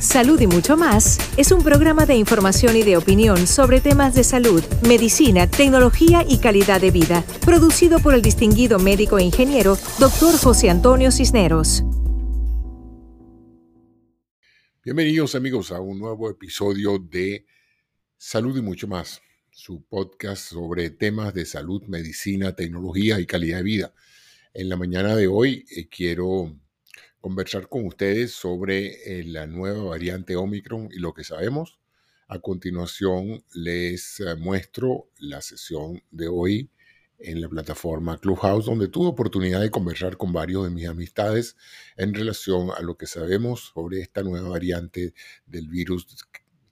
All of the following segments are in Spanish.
Salud y mucho más es un programa de información y de opinión sobre temas de salud, medicina, tecnología y calidad de vida, producido por el distinguido médico e ingeniero Dr. José Antonio Cisneros. Bienvenidos amigos a un nuevo episodio de Salud y mucho más, su podcast sobre temas de salud, medicina, tecnología y calidad de vida. En la mañana de hoy eh, quiero conversar con ustedes sobre eh, la nueva variante Omicron y lo que sabemos. A continuación les eh, muestro la sesión de hoy en la plataforma Clubhouse, donde tuve oportunidad de conversar con varios de mis amistades en relación a lo que sabemos sobre esta nueva variante del virus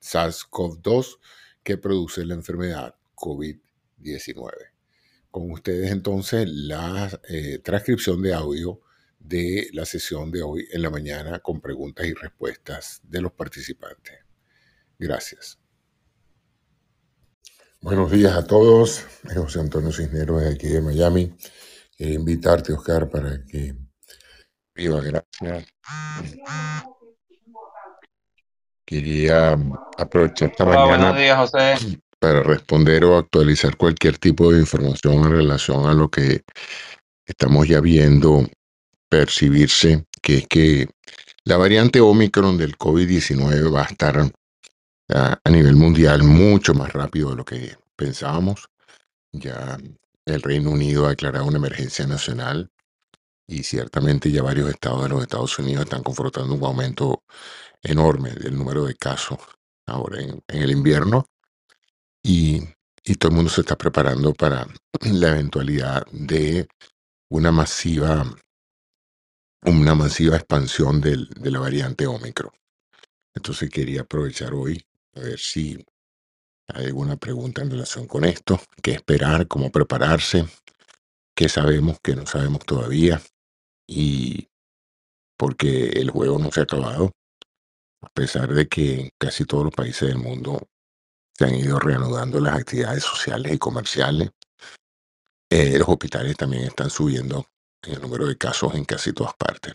SARS-CoV-2 que produce la enfermedad COVID-19. Con ustedes entonces la eh, transcripción de audio de la sesión de hoy en la mañana con preguntas y respuestas de los participantes. Gracias. Buenos días a todos. José Antonio Cisneros de aquí de Miami. Quería invitarte, Oscar, para que viva. Gracias. Quería aprovechar esta mañana para responder o actualizar cualquier tipo de información en relación a lo que estamos ya viendo percibirse que es que la variante Omicron del COVID-19 va a estar a, nivel mundial mucho más rápido de lo que pensábamos. Ya el Reino Unido ha declarado una emergencia nacional y ciertamente ya varios estados de los Estados Unidos están confrontando un aumento enorme del número de casos ahora en, en el invierno y, y todo el mundo se está preparando para la eventualidad de una masiva una masiva expansión del- de la variante Omicron. Entonces quería aprovechar hoy a ver si hay alguna pregunta en relación con esto, qué esperar, cómo prepararse, qué sabemos, qué no sabemos todavía y porque el juego no se ha acabado, a pesar de que en casi todos los países del mundo se han ido reanudando las actividades sociales y comerciales. eh, los hospitales también están subiendo en el número de casos en casi todas partes.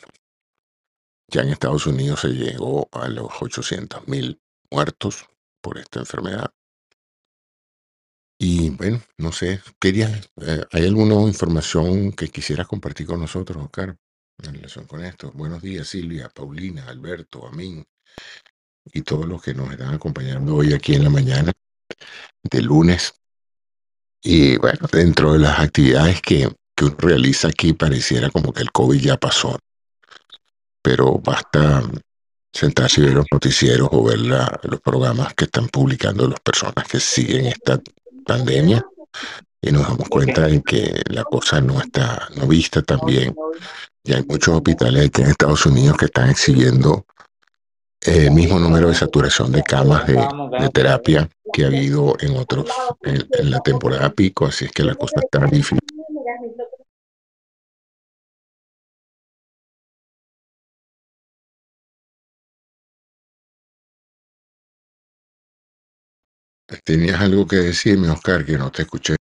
Ya en Estados Unidos se llegó a los 800 mil muertos por esta enfermedad. Y bueno, no sé, quería, eh, ¿hay alguna información que quisieras compartir con nosotros, Oscar, en relación con esto? Buenos días, Silvia, Paulina, Alberto, Amín y todos los que nos están acompañando hoy aquí en la mañana de lunes. Y bueno, dentro de las actividades que, uno realiza aquí, pareciera como que el COVID ya pasó, pero basta sentarse y ver los noticieros o ver los programas que están publicando las personas que siguen esta pandemia y nos damos cuenta de que la cosa no está no vista tan bien. Ya hay muchos hospitales aquí en Estados Unidos que están exhibiendo el mismo número de saturación de camas de, de terapia que ha habido en otros, en, en la temporada pico, así es que la cosa está difícil. ¿Tenías algo que decirme, Oscar, que no te escuché?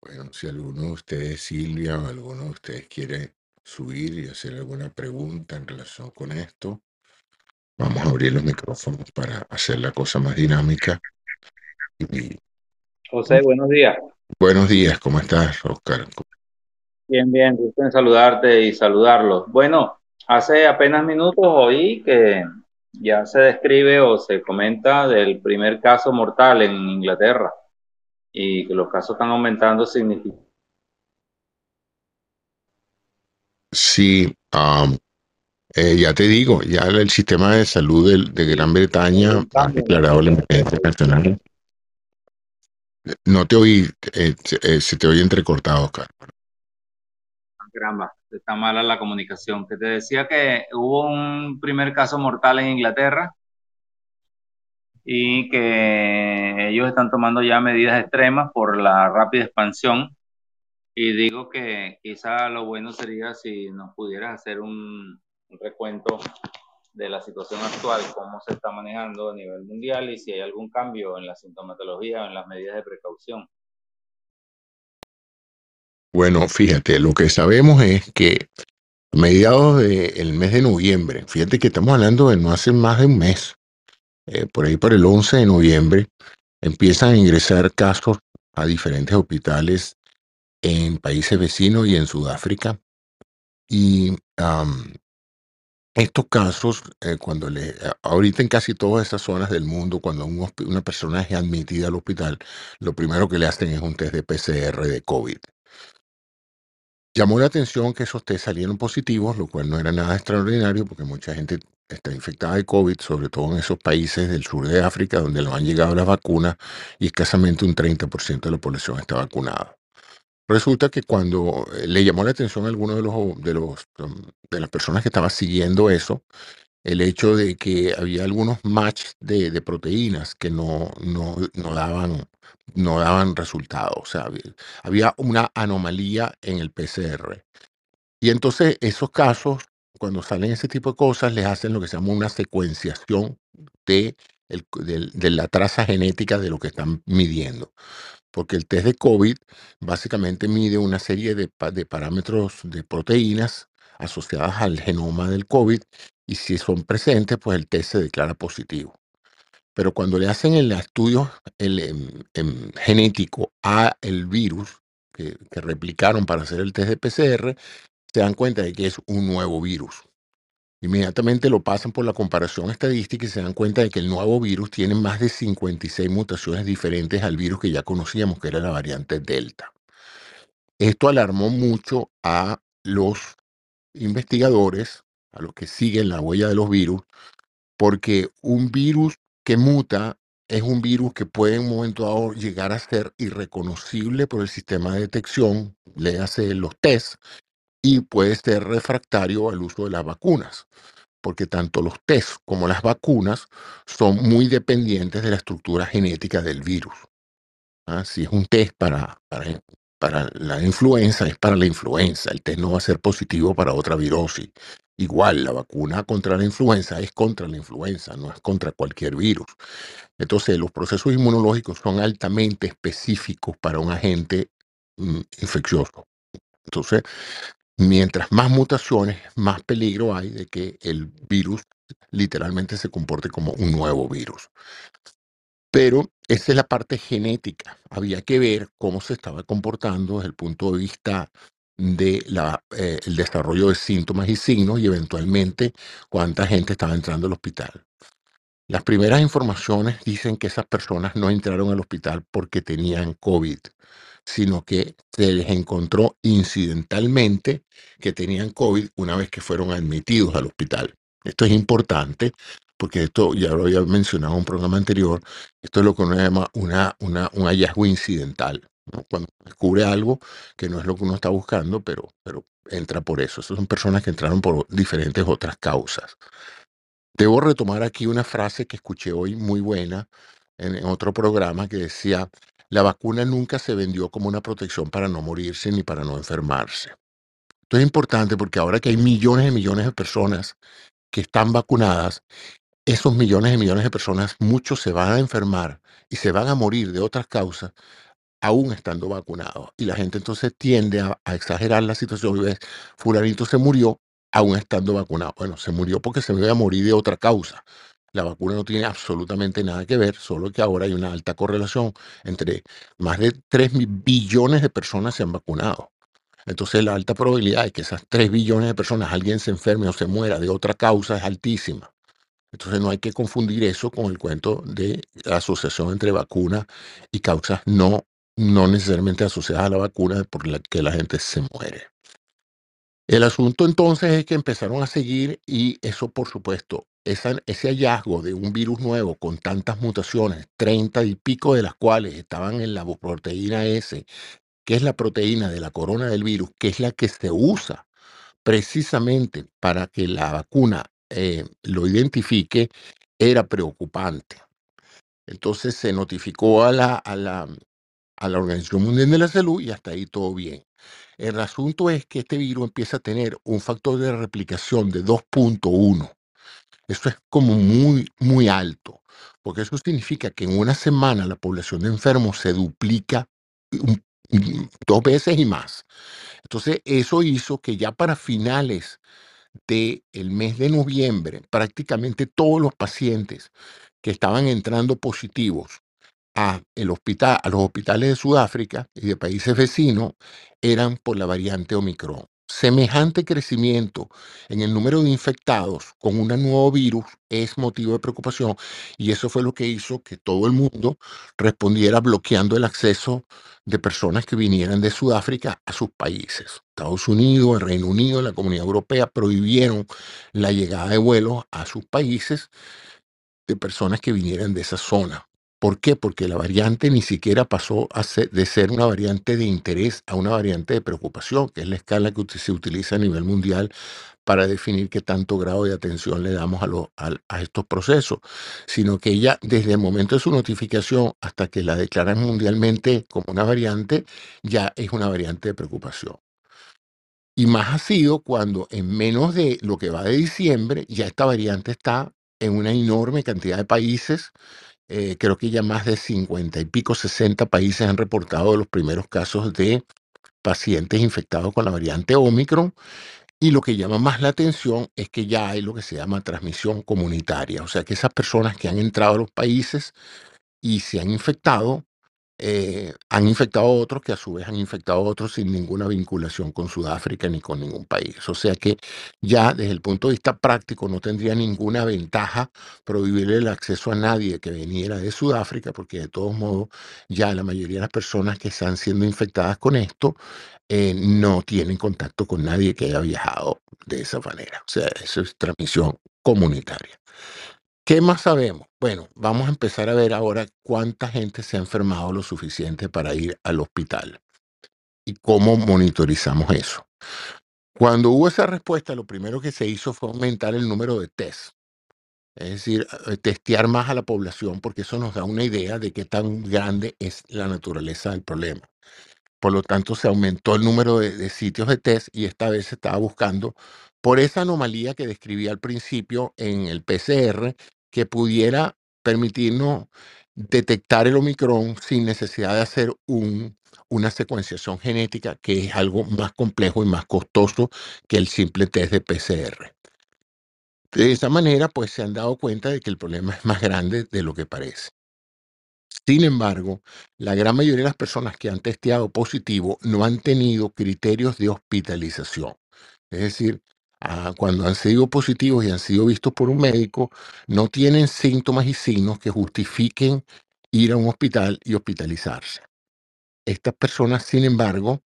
Bueno, si alguno de ustedes, Silvia, o alguno de ustedes quiere subir y hacer alguna pregunta en relación con esto, vamos a abrir los micrófonos para hacer la cosa más dinámica. Y José, buenos días. buenos días, ¿cómo estás, Oscar? Bien, bien, gusto en saludarte y saludarlos. Bueno, hace apenas minutos oí que ya se describe o se comenta del primer caso mortal en Inglaterra y que los casos están aumentando significativamente. Sí, am, eh, ya te digo, ya el sistema de salud del- de, Gran Bretaña ha declarado la emergencia nacional. No te oí, eh, se eh, se te oye entrecortado, Oscar. Está mala la comunicación. Que te decía que hubo un primer caso mortal en Inglaterra y que ellos están tomando ya medidas extremas por la rápida expansión. Y digo que quizá lo bueno sería si nos pudieras hacer un, un recuento de la situación actual, cómo se está manejando a nivel mundial y si hay algún cambio en la sintomatología o en las medidas de precaución. Bueno, fíjate, lo que sabemos es que a mediados del mes de noviembre, fíjate que estamos hablando de no hace más de un mes, eh, por ahí por el 11 de noviembre, empiezan a ingresar casos a diferentes hospitales en países vecinos y en Sudáfrica. Y estos casos, eh, cuando le, ahorita en casi todas esas zonas del mundo, cuando una persona es admitida al hospital, lo primero que le hacen es un test de PCR de COVID. Llamó la atención que esos test salieron positivos, lo cual no era nada extraordinario porque mucha gente está infectada de COVID, sobre todo en esos países del sur de África donde no han llegado las vacunas y escasamente un 30% de la población está vacunada. Resulta que cuando eh, le llamó la atención a alguno de los, de de las personas que estaban siguiendo eso, el hecho de que había algunos match de, proteínas que no, no, no, daban, no daban resultados. O sea, había una anomalía en el PCR. Y entonces esos casos, cuando salen ese tipo de cosas, les hacen lo que se llama una secuenciación de, de la traza genética de lo que están midiendo porque el test de COVID básicamente mide una serie de, parámetros de proteínas asociadas al genoma del COVID y si son presentes, pues el test se declara positivo. Pero cuando le hacen el estudio em, em, genético a el virus que replicaron para hacer el test de PCR, se dan cuenta de que es un nuevo virus. Inmediatamente lo pasan por la comparación estadística y se dan cuenta de que el nuevo virus tiene más de 56 mutaciones diferentes al virus que ya conocíamos, que era la variante Delta. Esto alarmó mucho a los investigadores, a los que siguen la huella de los virus, porque un virus que muta es un virus que puede en un momento dado llegar a ser irreconocible por el sistema de detección, le hace los tests, y puede ser refractario al uso de las vacunas, porque tanto los test como las vacunas son muy dependientes de la estructura genética del virus. ¿ah? Si es un test para, para, la influenza, es para la influenza. El test no va a ser positivo para otra virosis. Igual, la vacuna contra la influenza es contra la influenza, no es contra cualquier virus. Entonces, los procesos inmunológicos son altamente específicos para un agente mm, infeccioso. Entonces, Mientras más mutaciones, más peligro hay de que el virus literalmente se comporte como un nuevo virus. Pero esa es la parte genética. Había que ver cómo se estaba comportando desde el punto de vista del eh, desarrollo de síntomas y signos y eventualmente cuánta gente estaba entrando al hospital. Las primeras informaciones dicen que esas personas no entraron al hospital porque tenían COVID sino que se les encontró incidentalmente que tenían COVID una vez que fueron admitidos al hospital. Esto es importante porque esto ya lo había mencionado en un programa anterior, esto es lo que uno llama una, un hallazgo incidental, cuando descubre algo que no es lo que uno está buscando, pero, pero entra por eso. Esas son personas que entraron por diferentes otras causas. Debo retomar aquí una frase que escuché hoy muy buena en otro programa que decía, la vacuna nunca se vendió como una protección para no morirse ni para no enfermarse. Esto es importante porque ahora que hay millones y millones de personas que están vacunadas, esos millones y millones de personas, muchos se van a enfermar y se van a morir de otras causas aún estando vacunados. Y la gente entonces tiende a, exagerar la situación y ves, fulanito se murió aún estando vacunado. Bueno, se murió porque se iba a morir de otra causa. La vacuna no tiene absolutamente nada que ver, solo que ahora hay una alta correlación entre más de 3 billones de personas se han vacunado. Entonces la alta probabilidad de que esas 3 billones de personas alguien se enferme o se muera de otra causa es altísima. Entonces no hay que confundir eso con el cuento de asociación entre vacuna y causas no, no necesariamente asociadas a la vacuna por la que la gente se muere. El asunto entonces es que empezaron a seguir y eso por supuesto ese hallazgo de un virus nuevo con tantas mutaciones, 30 y pico de las cuales estaban en la proteína S, que es la proteína de la corona del virus, que es la que se usa precisamente para que la vacuna eh, lo identifique, era preocupante. Entonces se notificó a la, a, la, a la Organización Mundial de la Salud y hasta ahí todo bien. El asunto es que este virus empieza a tener un factor de replicación de 2.1 eso es como muy, muy alto, porque eso significa que en una semana la población de enfermos se duplica dos veces y más. Entonces, eso hizo que ya para finales del el mes de noviembre, prácticamente todos los pacientes que estaban entrando positivos a, el hospital, a los hospitales de Sudáfrica y de países vecinos eran por la variante Omicron. Semejante crecimiento en el número de infectados con un nuevo virus es motivo de preocupación y eso fue lo que hizo que todo el mundo respondiera bloqueando el acceso de personas que vinieran de Sudáfrica a sus países. Estados Unidos, el Reino Unido, la Comunidad Europea prohibieron la llegada de vuelos a sus países de personas que vinieran de esa zona. ¿Por qué? Porque la variante ni siquiera pasó de ser una variante de interés a una variante de preocupación, que es la escala que se utiliza a nivel mundial para definir qué tanto grado de atención le damos a, a, estos procesos, sino que ella desde el momento de su notificación hasta que la declaran mundialmente como una variante, ya es una variante de preocupación. Y más ha sido cuando en menos de lo que va de diciembre, ya esta variante está en una enorme cantidad de países eh, creo que ya más de 50 y pico, 60 países han reportado los primeros casos de pacientes infectados con la variante Omicron. Y lo que llama más la atención es que ya hay lo que se llama transmisión comunitaria, o sea que esas personas que han entrado a los países y se han infectado eh, han infectado a otros que a su vez han infectado a otros sin ninguna vinculación con Sudáfrica ni con ningún país. O sea que ya desde el punto de vista práctico no tendría ninguna ventaja prohibirle el acceso a nadie que viniera de Sudáfrica, porque de todos modos ya la mayoría de las personas que están siendo infectadas con esto eh, no tienen contacto con nadie que haya viajado de esa manera. O sea, eso es transmisión comunitaria. ¿Qué más sabemos? Bueno, vamos a empezar a ver ahora cuánta gente se ha enfermado lo suficiente para ir al hospital y cómo monitorizamos eso. Cuando hubo esa respuesta, lo primero que se hizo fue aumentar el número de test. Es decir, eh, testear más a la población porque eso nos da una idea de qué tan grande es la naturaleza del problema. Por lo tanto, se aumentó el número de, sitios de test y esta vez se estaba buscando por esa anomalía que describí al principio en el PCR, que pudiera permitirnos detectar el Omicron sin necesidad de hacer un, una secuenciación genética, que es algo más complejo y más costoso que el simple test de PCR. De esa manera, pues se han dado cuenta de que el problema es más grande de lo que parece. Sin embargo, la gran mayoría de las personas que han testeado positivo no han tenido criterios de hospitalización. Es decir, ah, cuando han sido positivos y han sido vistos por un médico, no tienen síntomas y signos que justifiquen ir a un hospital y hospitalizarse. Estas personas, sin embargo,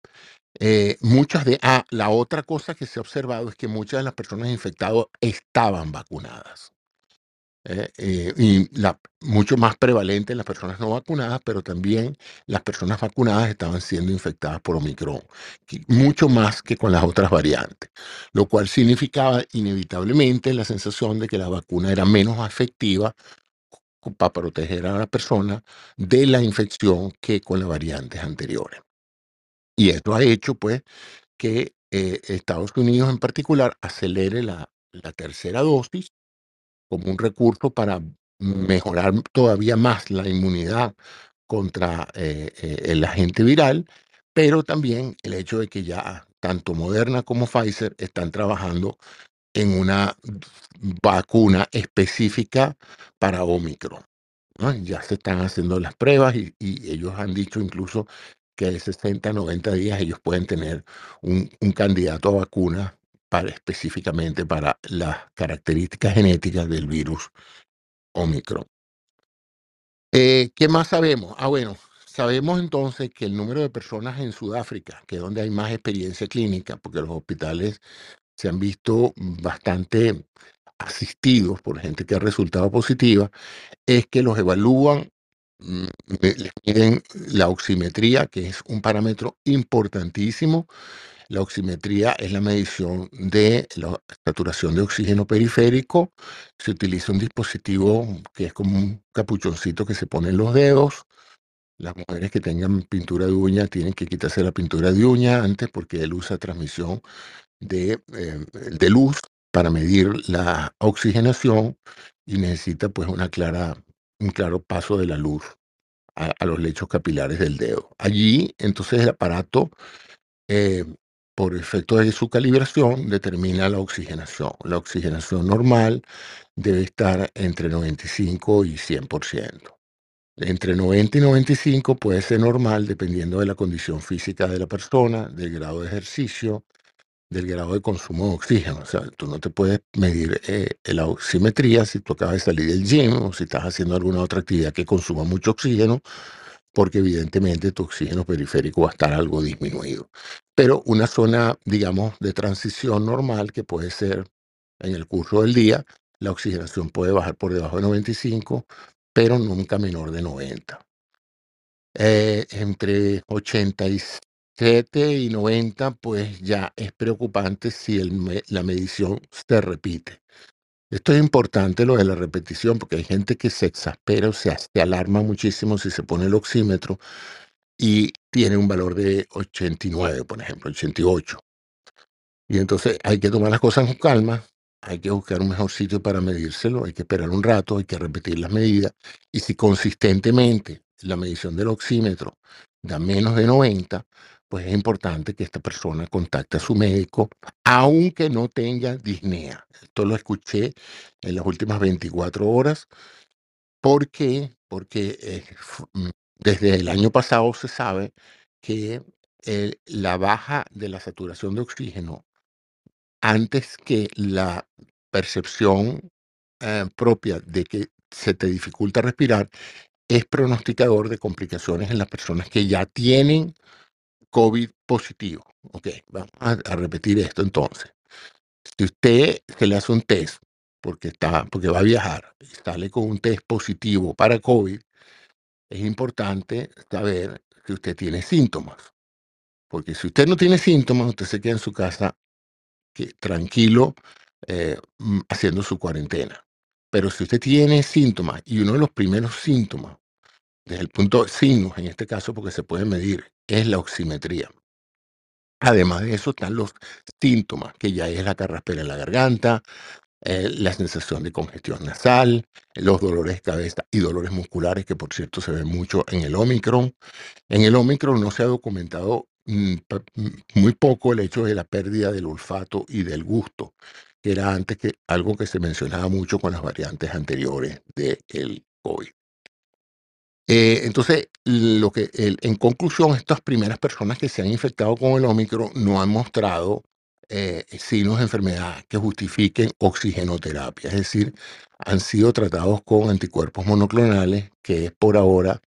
eh, muchas de... Ah, la otra cosa que se ha observado es que muchas de las personas infectadas estaban vacunadas. Eh, eh, y la, mucho más prevalente en las personas no vacunadas, pero también las personas vacunadas estaban siendo infectadas por Omicron, mucho más que con las otras variantes, lo cual significaba inevitablemente la sensación de que la vacuna era menos efectiva para proteger a la persona de la infección que con las variantes anteriores. Y esto ha hecho, pues, que eh, Estados Unidos en particular acelere la, la tercera dosis como un recurso para mejorar todavía más la inmunidad contra eh, eh, el agente viral, pero también el hecho de que ya tanto Moderna como Pfizer están trabajando en una vacuna específica para Omicron. Ya se están haciendo las pruebas y, ellos han dicho incluso que de 60 a 90 días ellos pueden tener un, un candidato a vacuna específicamente para las características genéticas del virus Omicron. Eh, ¿Qué más sabemos? Ah, bueno, sabemos entonces que el número de personas en Sudáfrica, que es donde hay más experiencia clínica, porque los hospitales se han visto bastante asistidos por gente que ha resultado positiva, es que los evalúan, mm, les miden la oximetría, que es un parámetro importantísimo la oximetría es la medición de la saturación de oxígeno periférico. Se utiliza un dispositivo que es como un capuchoncito que se pone en los dedos. Las mujeres que tengan pintura de uña tienen que quitarse la pintura de uña antes porque él usa transmisión de, eh, luz para medir la oxigenación y necesita pues una clara, un claro paso de la luz a, los lechos capilares del dedo. Allí, entonces, el aparato, eh, por efecto de su calibración, determina la oxigenación. La oxigenación normal debe estar entre 95 y 100%. Entre 90 y 95 puede ser normal dependiendo de la condición física de la persona, del grado de ejercicio, del grado de consumo de oxígeno. O sea, tú no te puedes medir eh, la oximetría si tú acabas de salir del gym o si estás haciendo alguna otra actividad que consuma mucho oxígeno, porque evidentemente tu oxígeno periférico va a estar algo disminuido. Pero una zona, digamos, de transición normal que puede ser en el curso del día, la oxigenación puede bajar por debajo de 95, pero nunca menor de 90. Eh, entre 87 y 90, pues ya es preocupante si la medición se repite. Esto es importante lo de la repetición, porque hay gente que se exaspera o se, alarma muchísimo si se pone el oxímetro y tiene un valor de 89, por ejemplo, 88. Y entonces hay que tomar las cosas con calma, hay que buscar un mejor sitio para medírselo, hay que esperar un rato, hay que repetir las medidas. Y si consistentemente la medición del oxímetro da menos de 90, pues es importante que esta persona contacte a su médico, aunque no tenga disnea. Esto lo escuché en las últimas 24 horas. ¿Por qué? Porque eh, mm, desde el año pasado se sabe que la baja de la saturación de oxígeno antes que la percepción eh, propia de que se te dificulta respirar, es pronosticador de complicaciones en las personas que ya tienen COVID positivo. Ok, vamos a, repetir esto entonces. Si usted se le hace un test porque, está, porque va a viajar y sale con un test positivo para COVID, es importante saber si usted tiene síntomas. Porque si usted no tiene síntomas, usted se queda en su casa tranquilo eh, mm, haciendo su cuarentena. Pero si usted tiene síntomas y uno de los primeros síntomas, desde el punto de signos en este caso, porque se puede medir, es la oximetría. Además de eso están los síntomas, que ya es la carraspera en la garganta, eh, la sensación de congestión nasal, los dolores de cabeza y dolores musculares, que por cierto se ven mucho en el Omicron. En el Omicron no se ha documentado Mm, mm, muy poco el hecho de la pérdida del olfato y del gusto, que era antes que algo que se mencionaba mucho con las variantes anteriores del COVID. Eh, entonces, lo que, en conclusión, estas primeras personas que se han infectado con el Omicron no han mostrado eh, signos de enfermedad que justifiquen oxigenoterapia, es decir, han sido tratados con anticuerpos monoclonales, que es por ahora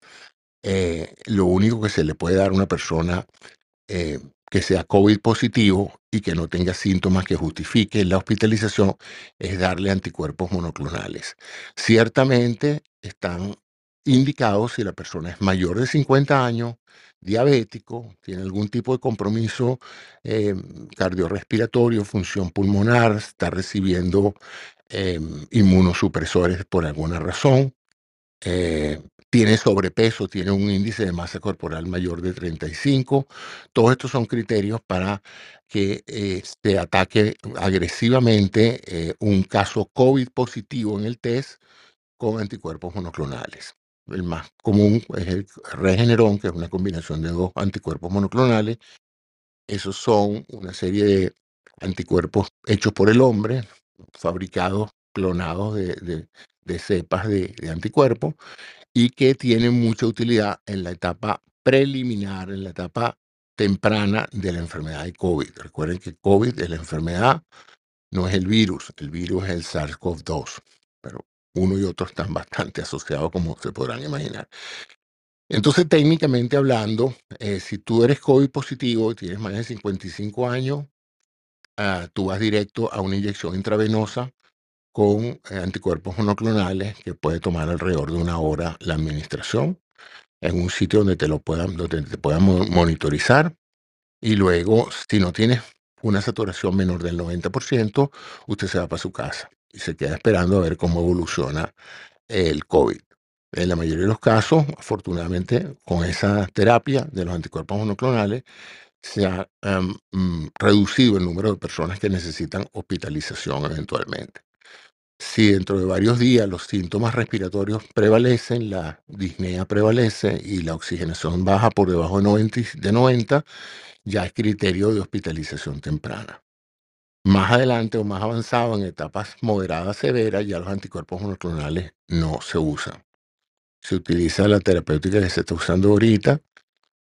eh, lo único que se le puede dar a una persona eh, que sea COVID positivo y que no tenga síntomas que justifiquen la hospitalización es darle anticuerpos monoclonales. Ciertamente están indicados si la persona es mayor de 50 años, diabético, tiene algún tipo de compromiso eh, cardiorrespiratorio, función pulmonar, está recibiendo eh, inmunosupresores por alguna razón, eh, tiene sobrepeso, tiene un índice de masa corporal mayor de 35. Todos estos son criterios para que eh, se ataque agresivamente un caso COVID positivo en el test con anticuerpos monoclonales. El más común es el Regeneron, que es una combinación de dos anticuerpos monoclonales. Esos son una serie de anticuerpos hechos por el hombre, fabricados, clonados de, cepas de, de anticuerpos y que tiene mucha utilidad en la etapa preliminar, en la etapa temprana de la enfermedad de COVID. Recuerden que COVID es la enfermedad, no es el virus, el virus es el SARS-CoV-2, pero uno y otro están bastante asociados como se podrán imaginar. Entonces, técnicamente hablando, eh, si tú eres COVID positivo y tienes más de 55 años, ah, tú vas directo a una inyección intravenosa con eh, anticuerpos monoclonales que puede tomar alrededor de una hora la administración en un sitio donde te lo puedan, donde te puedan monitorizar. Y luego, si no tienes una saturación menor del 90%, usted se va para su casa y se queda esperando a ver cómo evoluciona el COVID. En la mayoría de los casos, afortunadamente, con esa terapia de los anticuerpos monoclonales, se ha em, mm, reducido el número de personas que necesitan hospitalización eventualmente. Si dentro de varios días los síntomas respiratorios prevalecen, la disnea prevalece y la oxigenación baja por debajo de 90, de 90 ya es criterio de hospitalización temprana. Más adelante o más avanzado, en etapas moderadas severas, ya los anticuerpos monoclonales no se usan. Se utiliza la terapéutica que se está usando ahorita,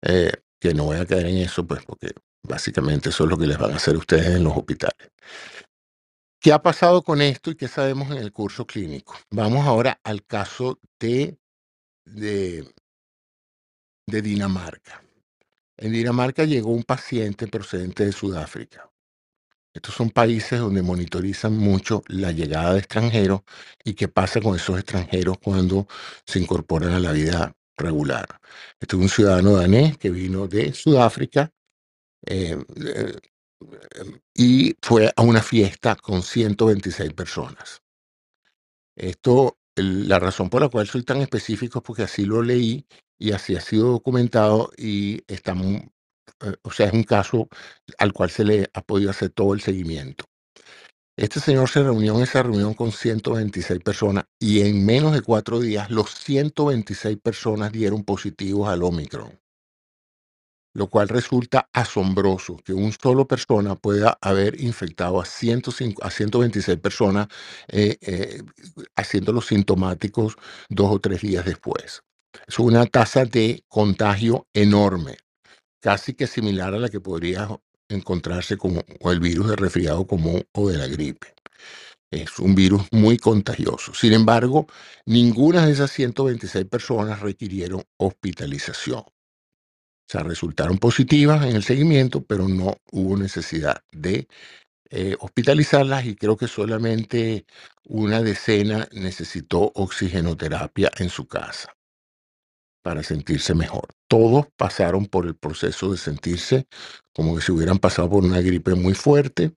eh, que no voy a caer en eso, pues porque básicamente eso es lo que les van a hacer ustedes en los hospitales. ¿Qué ha pasado con esto y qué sabemos en el curso clínico? Vamos ahora al caso de, de, de Dinamarca. En Dinamarca llegó un paciente procedente de Sudáfrica. Estos son países donde monitorizan mucho la llegada de extranjeros y qué pasa con esos extranjeros cuando se incorporan a la vida regular. Este es un ciudadano danés que vino de Sudáfrica eh, eh, y fue a una fiesta con 126 personas. Esto, la razón por la cual soy tan específico es porque así lo leí y así ha sido documentado y está eh, o sea, es un caso al cual se le ha podido hacer todo el seguimiento. Este señor se reunió en esa reunión con 126 personas y en menos de cuatro días los 126 personas dieron positivos al Omicron, lo cual resulta asombroso que un solo persona pueda haber infectado a, 105, a 126 personas eh, eh, haciéndolos sintomáticos dos o tres días después. Es una tasa de contagio enorme casi que similar a la que podría encontrarse con el virus de resfriado común o de la gripe. Es un virus muy contagioso. Sin embargo, ninguna de esas 126 personas requirieron hospitalización. O sea, resultaron positivas en el seguimiento, pero no hubo necesidad de eh, hospitalizarlas y creo que solamente una decena necesitó oxigenoterapia en su casa para sentirse mejor. Todos pasaron por el proceso de sentirse como que si hubieran pasado por una gripe muy fuerte,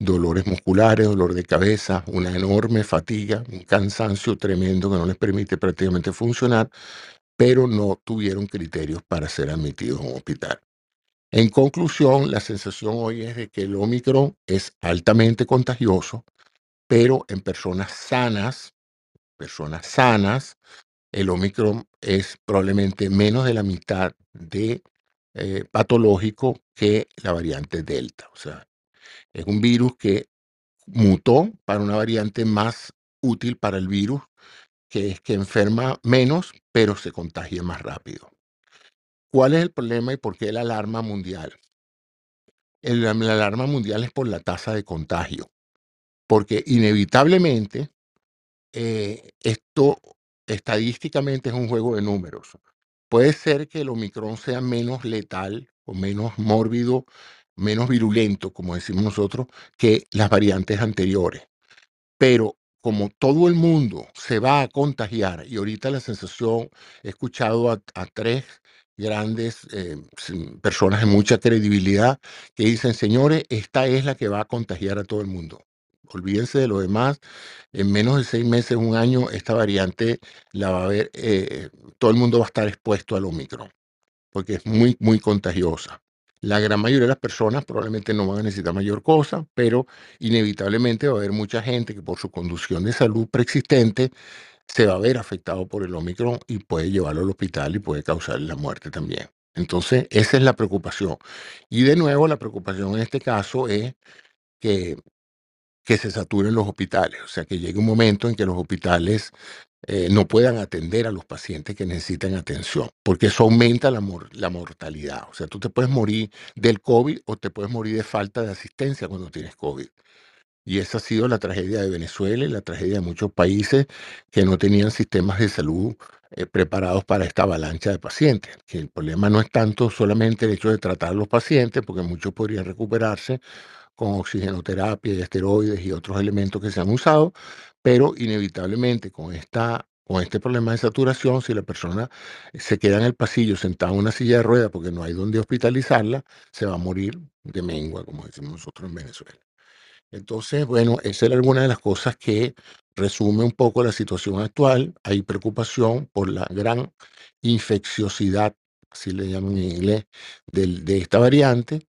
dolores musculares, dolor de cabeza, una enorme fatiga, un cansancio tremendo que no les permite prácticamente funcionar, pero no tuvieron criterios para ser admitidos en un hospital. En conclusión, la sensación hoy es de que el Omicron es altamente contagioso, pero en personas sanas, personas sanas, el Omicron es probablemente menos de la mitad de eh, patológico que la variante Delta. O sea, es un virus que mutó para una variante más útil para el virus, que es que enferma menos, pero se contagia más rápido. ¿Cuál es el problema y por qué la alarma mundial? la alarma mundial es por la tasa de contagio, porque inevitablemente eh, esto estadísticamente es un juego de números. Puede ser que el Omicron sea menos letal o menos mórbido, menos virulento, como decimos nosotros, que las variantes anteriores. Pero como todo el mundo se va a contagiar, y ahorita la sensación, he escuchado a, tres grandes eh, personas de mucha credibilidad que dicen, señores, esta es la que va a contagiar a todo el mundo olvídense de lo demás. En menos de seis meses, un año, esta variante la va a ver, eh, todo el mundo va a estar expuesto al Omicron, porque es muy, muy contagiosa. La gran mayoría de las personas probablemente no van a necesitar mayor cosa, pero inevitablemente va a haber mucha gente que por su conducción de salud preexistente se va a ver afectado por el Omicron y puede llevarlo al hospital y puede causarle la muerte también. Entonces, esa es la preocupación. Y de nuevo, la preocupación en este caso es que que se saturen los hospitales, o sea, que llegue un momento en que los hospitales eh, no puedan atender a los pacientes que necesitan atención, porque eso aumenta la, la mortalidad. O sea, tú te puedes morir del COVID o te puedes morir de falta de asistencia cuando tienes COVID. Y esa ha sido la tragedia de Venezuela y la tragedia de muchos países que no tenían sistemas de salud eh, preparados para esta avalancha de pacientes. Que el problema no es tanto solamente el hecho de tratar a los pacientes, porque muchos podrían recuperarse, con oxigenoterapia y esteroides y otros elementos que se han usado, pero inevitablemente con, esta, con este problema de saturación, si la persona se queda en el pasillo sentada en una silla de ruedas porque no hay donde hospitalizarla, se va a morir de mengua, como decimos nosotros en Venezuela. Entonces, bueno, esa es alguna de las cosas que resume un poco la situación actual. Hay preocupación por la gran infecciosidad, así le llaman en inglés, de esta variante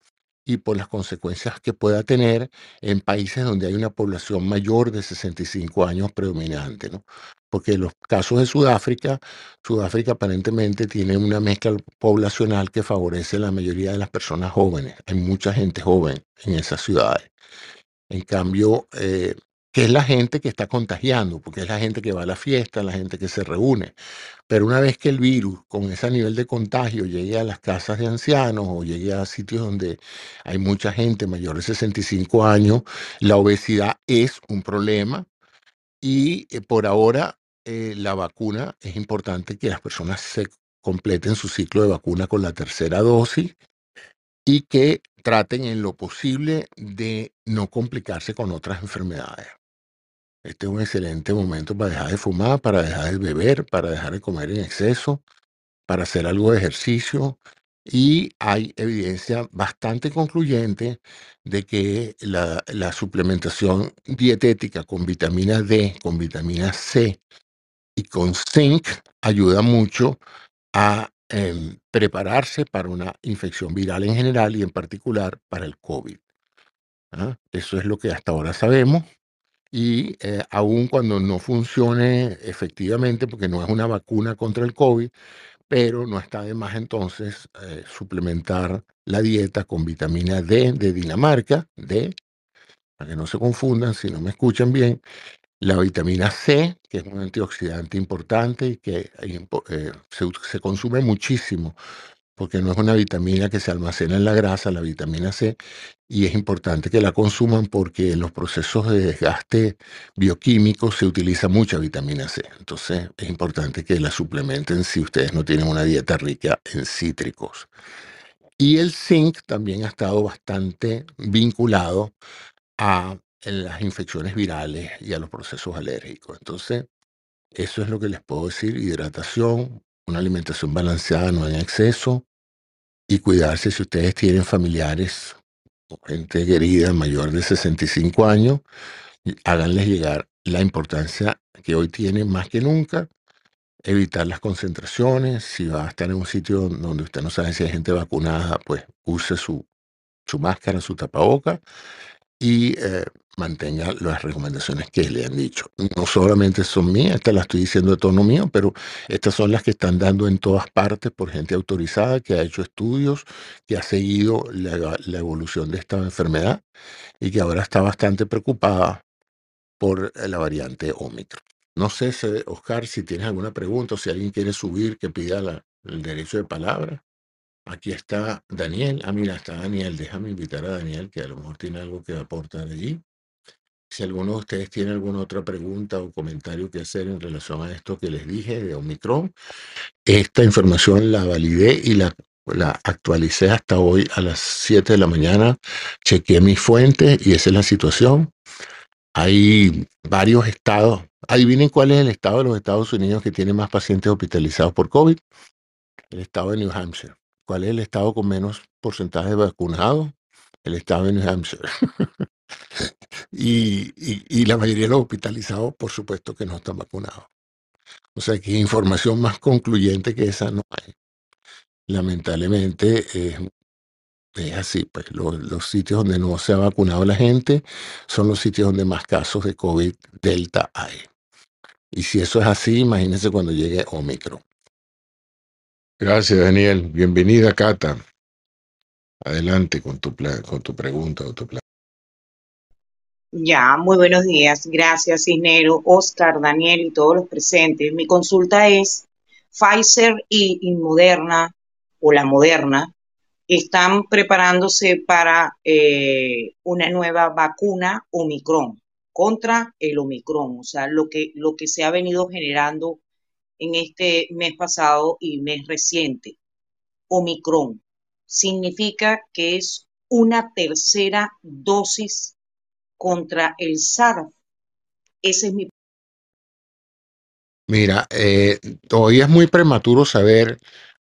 y por las consecuencias que pueda tener en países donde hay una población mayor de 65 años predominante, ¿no? Porque los casos de Sudáfrica, Sudáfrica aparentemente tiene una mezcla poblacional que favorece a la mayoría de las personas jóvenes. Hay mucha gente joven en esas ciudades. En cambio, eh, que es la gente que está contagiando, porque es la gente que va a la fiesta, la gente que se reúne. Pero una vez que el virus con ese nivel de contagio llegue a las casas de ancianos o llegue a sitios donde hay mucha gente mayor de 65 años, la obesidad es un problema y eh, por ahora eh, la vacuna es importante que las personas se completen su ciclo de vacuna con la tercera dosis y que traten en lo posible de no complicarse con otras enfermedades. Este es un excelente momento para dejar de fumar, para dejar de beber, para dejar de comer en exceso, para hacer algo de ejercicio. Y hay evidencia bastante concluyente de que la, suplementación dietética con vitamina D, con vitamina C y con zinc ayuda mucho a em, prepararse para una infección viral en general y en particular para el COVID. ¿ah? Eso es lo que hasta ahora sabemos y eh, aun cuando no funcione efectivamente, porque no es una vacuna contra el COVID, pero no está de más entonces eh, suplementar la dieta con vitamina D de Dinamarca, D, para que no se confundan si no me escuchan bien, la vitamina C, que es un antioxidante importante y que eh, se consume muchísimo porque no es una vitamina que se almacena en la grasa, la vitamina C, y es importante que la consuman porque en los procesos de desgaste bioquímico se utiliza mucha vitamina C. Entonces es importante que la suplementen si ustedes no tienen una dieta rica en cítricos. Y el zinc también ha estado bastante vinculado a las infecciones virales y a los procesos alérgicos. Entonces, eso es lo que les puedo decir, hidratación, una alimentación balanceada, no en exceso, y cuidarse si ustedes tienen familiares o gente querida mayor de 65 años, háganles llegar la importancia que hoy tienen más que nunca, evitar las concentraciones, si va a estar en un sitio donde usted no sabe si hay gente vacunada, pues use su, su máscara, su tapaboca y eh, mantenga las recomendaciones que le han dicho. No solamente son mías, estas las estoy diciendo de tono mío, pero estas son las que están dando en todas partes por gente autorizada que ha hecho estudios, que ha seguido la, evolución de esta enfermedad y que ahora está bastante preocupada por la variante Omicron. No sé, Oscar, si tienes alguna pregunta o si alguien quiere subir, que pida el derecho de palabra. Aquí está Daniel. Ah, mira, está Daniel. Déjame invitar a Daniel, que a lo mejor tiene algo que aportar allí. Si alguno de ustedes tiene alguna otra pregunta o comentario que hacer en relación a esto que les dije de Omicron, esta información la validé y la, actualicé hasta hoy a las 7 de la mañana. Chequeé mi fuente y esa es la situación. Hay varios estados. Adivinen cuál es el estado de los Estados Unidos que tiene más pacientes hospitalizados por COVID. El estado de New Hampshire. ¿Cuál es el estado con menos porcentaje de vacunados? El estado de New Hampshire. y, la mayoría de los hospitalizados, por supuesto que no están vacunados. O sea que información más concluyente que esa no hay. Lamentablemente es así, pues los, sitios donde no se ha vacunado la gente son los sitios donde más casos de COVID Delta hay. Y si eso es así, imagínense cuando llegue Omicron. Gracias, Daniel. Bienvenida, Cata. Adelante con tu, con tu pregunta o tu plan. Ya, muy buenos días. Gracias, Cisnero, Oscar, Daniel y todos los presentes. Mi consulta es, Pfizer y, Moderna, o la Moderna, están preparándose para eh, una nueva vacuna Omicron, contra el Omicron, o sea, lo que, lo que se ha venido generando en este mes pasado y mes reciente. Omicron significa que es una tercera dosis contra el SARS. Ese es mi. Mira, eh, todavía es muy prematuro saber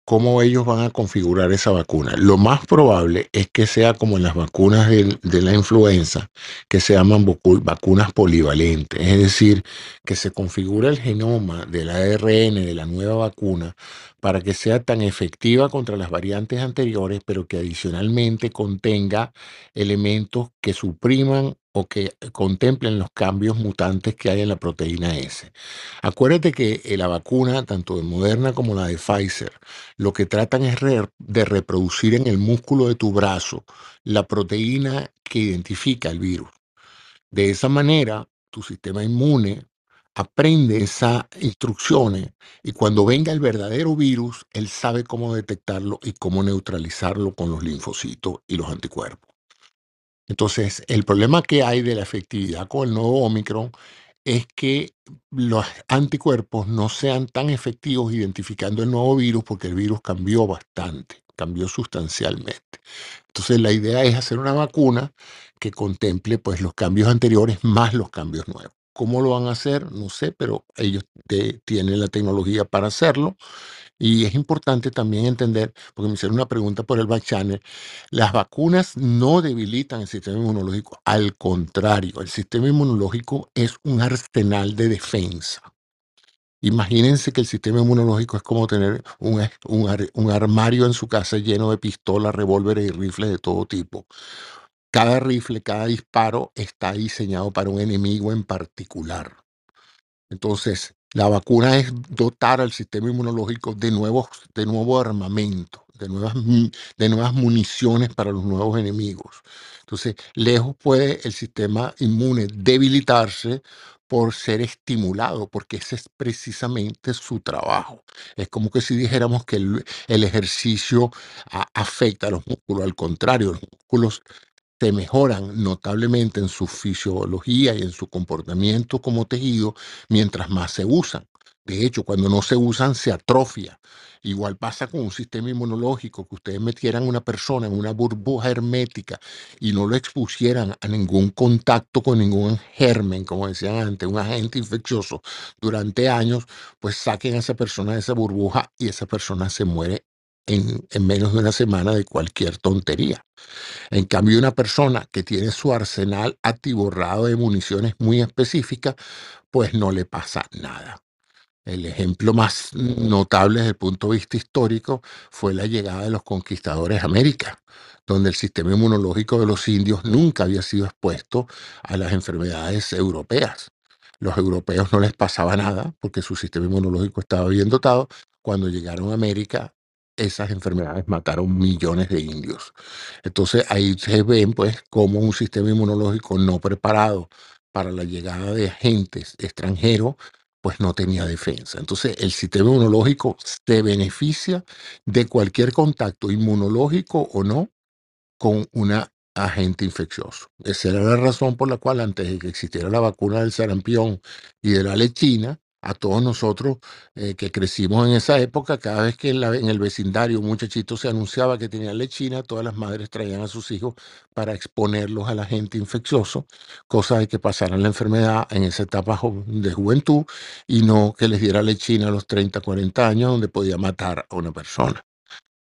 cómo ellos van a configurar esa vacuna. Lo más probable es que sea como en las vacunas de, la influenza, que se llaman vacunas polivalentes, es decir, que se configura el genoma del ARN de la nueva vacuna para que sea tan efectiva contra las variantes anteriores, pero que adicionalmente contenga elementos que supriman o que contemplen los cambios mutantes que hay en la proteína S. Acuérdate que eh, la vacuna, tanto de Moderna como la de Pfizer, lo que tratan es de reproducir en el músculo de tu brazo la proteína que identifica el virus. De esa manera, tu sistema inmune aprende esas instrucciones y cuando venga el verdadero virus, él sabe cómo detectarlo y cómo neutralizarlo con los linfocitos y los anticuerpos. Entonces, el problema que hay de la efectividad con el nuevo Omicron es que los anticuerpos no sean tan efectivos identificando el nuevo virus porque el virus cambió bastante, cambió sustancialmente. Entonces la idea es hacer una vacuna que contemple pues los cambios anteriores más los cambios nuevos. ¿Cómo lo van a hacer? No sé, pero ellos tienen la tecnología para hacerlo y es importante también entender, porque me hicieron una pregunta por el back channel, las vacunas no debilitan el sistema inmunológico, al contrario, el sistema inmunológico es un arsenal de defensa. Imagínense que el sistema inmunológico es como tener un, un armario en su casa lleno de pistolas, revólveres y rifles de todo tipo. Cada rifle, cada disparo está diseñado para un enemigo en particular. Entonces, la vacuna es dotar al sistema inmunológico de, nuevos, de nuevo armamento, de nuevas, de nuevas municiones para los nuevos enemigos. Entonces, lejos puede el sistema inmune debilitarse por ser estimulado, porque ese es precisamente su trabajo. Es como que si dijéramos que el, ejercicio afecta a los músculos, al contrario, los músculos se mejoran notablemente en su fisiología y en su comportamiento como tejido mientras más se usan. De hecho, cuando no se usan, se atrofia. Igual pasa con un sistema inmunológico, que ustedes metieran a una persona en una burbuja hermética y no lo expusieran a ningún contacto con ningún germen, como decían antes, un agente infeccioso durante años, pues saquen a esa persona de esa burbuja y esa persona se muere en, en menos de una semana de cualquier tontería. En cambio, una persona que tiene su arsenal atiborrado de municiones muy específicas, pues no le pasa nada. El ejemplo más notable desde el punto de vista histórico fue la llegada de los conquistadores a América, donde el sistema inmunológico de los indios nunca había sido expuesto a las enfermedades europeas. Los europeos no les pasaba nada porque su sistema inmunológico estaba bien dotado. Cuando llegaron a América, esas enfermedades mataron millones de indios. Entonces ahí se ven pues como un sistema inmunológico no preparado para la llegada de agentes extranjeros pues no tenía defensa. Entonces el sistema inmunológico se beneficia de cualquier contacto inmunológico o no con una agente infeccioso. Esa era la razón por la cual antes de que existiera la vacuna del sarampión y de la lechina, a todos nosotros eh, que crecimos en esa época, cada vez que en, el vecindario un muchachito se anunciaba que tenía lechina, todas las madres traían a sus hijos para exponerlos al agente infeccioso, cosa de que pasaran la enfermedad en esa etapa de juventud y no que les diera lechina a los 30, 40 años, donde podía matar a una persona.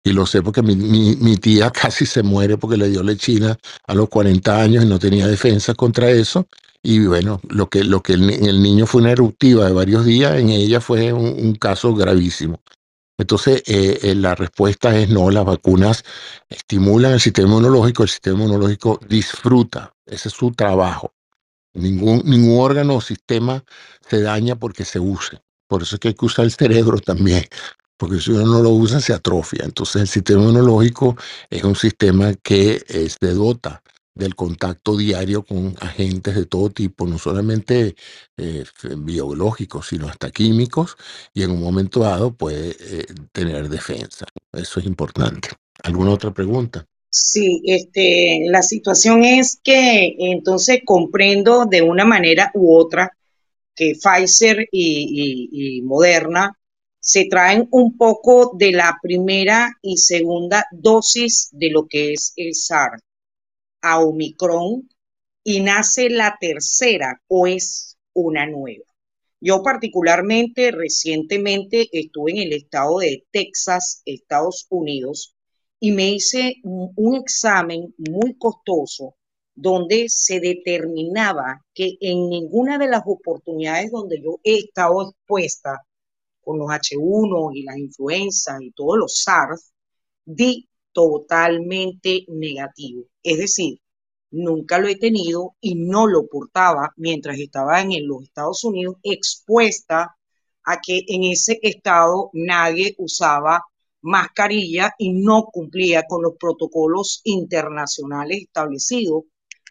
Y lo sé porque mi, mi, tía casi se muere porque le dio lechina a los 40 años y no tenía defensa contra eso. Y bueno, lo que, lo que el, niño fue una eruptiva de varios días, en ella fue un, caso gravísimo. Entonces, eh, eh, la respuesta es no, las vacunas estimulan el sistema inmunológico, el sistema inmunológico disfruta, ese es su trabajo. Ningún, ningún órgano o sistema se daña porque se use. Por eso es que hay que usar el cerebro también, porque si uno no lo usa se atrofia. Entonces el sistema inmunológico es un sistema que eh, se dota del contacto diario con agentes de todo tipo, no solamente eh, biológicos, sino hasta químicos, y en un momento dado puede eh, tener defensa. Eso es importante. ¿Alguna otra pregunta? Sí, este, la situación es que entonces comprendo de una manera u otra que Pfizer y, y Moderna se traen un poco de la primera y segunda dosis de lo que es el SARS a Omicron y nace la tercera o es una nueva. Yo particularmente recientemente estuve en el estado de Texas, Estados Unidos, y me hice un examen muy costoso donde se determinaba que en ninguna de las oportunidades donde yo he estado expuesta con los H1 y las influencias y todos los SARS, di totalmente negativo. Es decir, nunca lo he tenido y no lo portaba mientras estaba en los Estados Unidos expuesta a que en ese estado nadie usaba mascarilla y no cumplía con los protocolos internacionales establecidos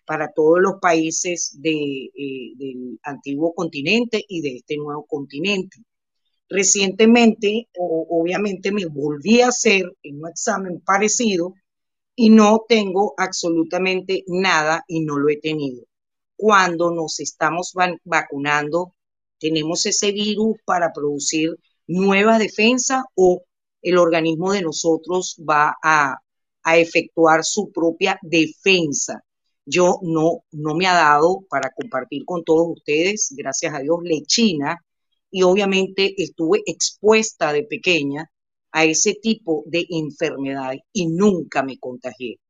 para todos los países eh, del antiguo continente y de este nuevo continente. Recientemente, obviamente, me volví a hacer un examen parecido y no tengo absolutamente nada y no lo he tenido. Cuando nos estamos vacunando, tenemos ese virus para producir nueva defensa o el organismo de nosotros va a, efectuar su propia defensa. Yo no, no me ha dado para compartir con todos ustedes, gracias a Dios, lechina, y obviamente estuve expuesta de pequeña a ese tipo de enfermedad y nunca me contagié.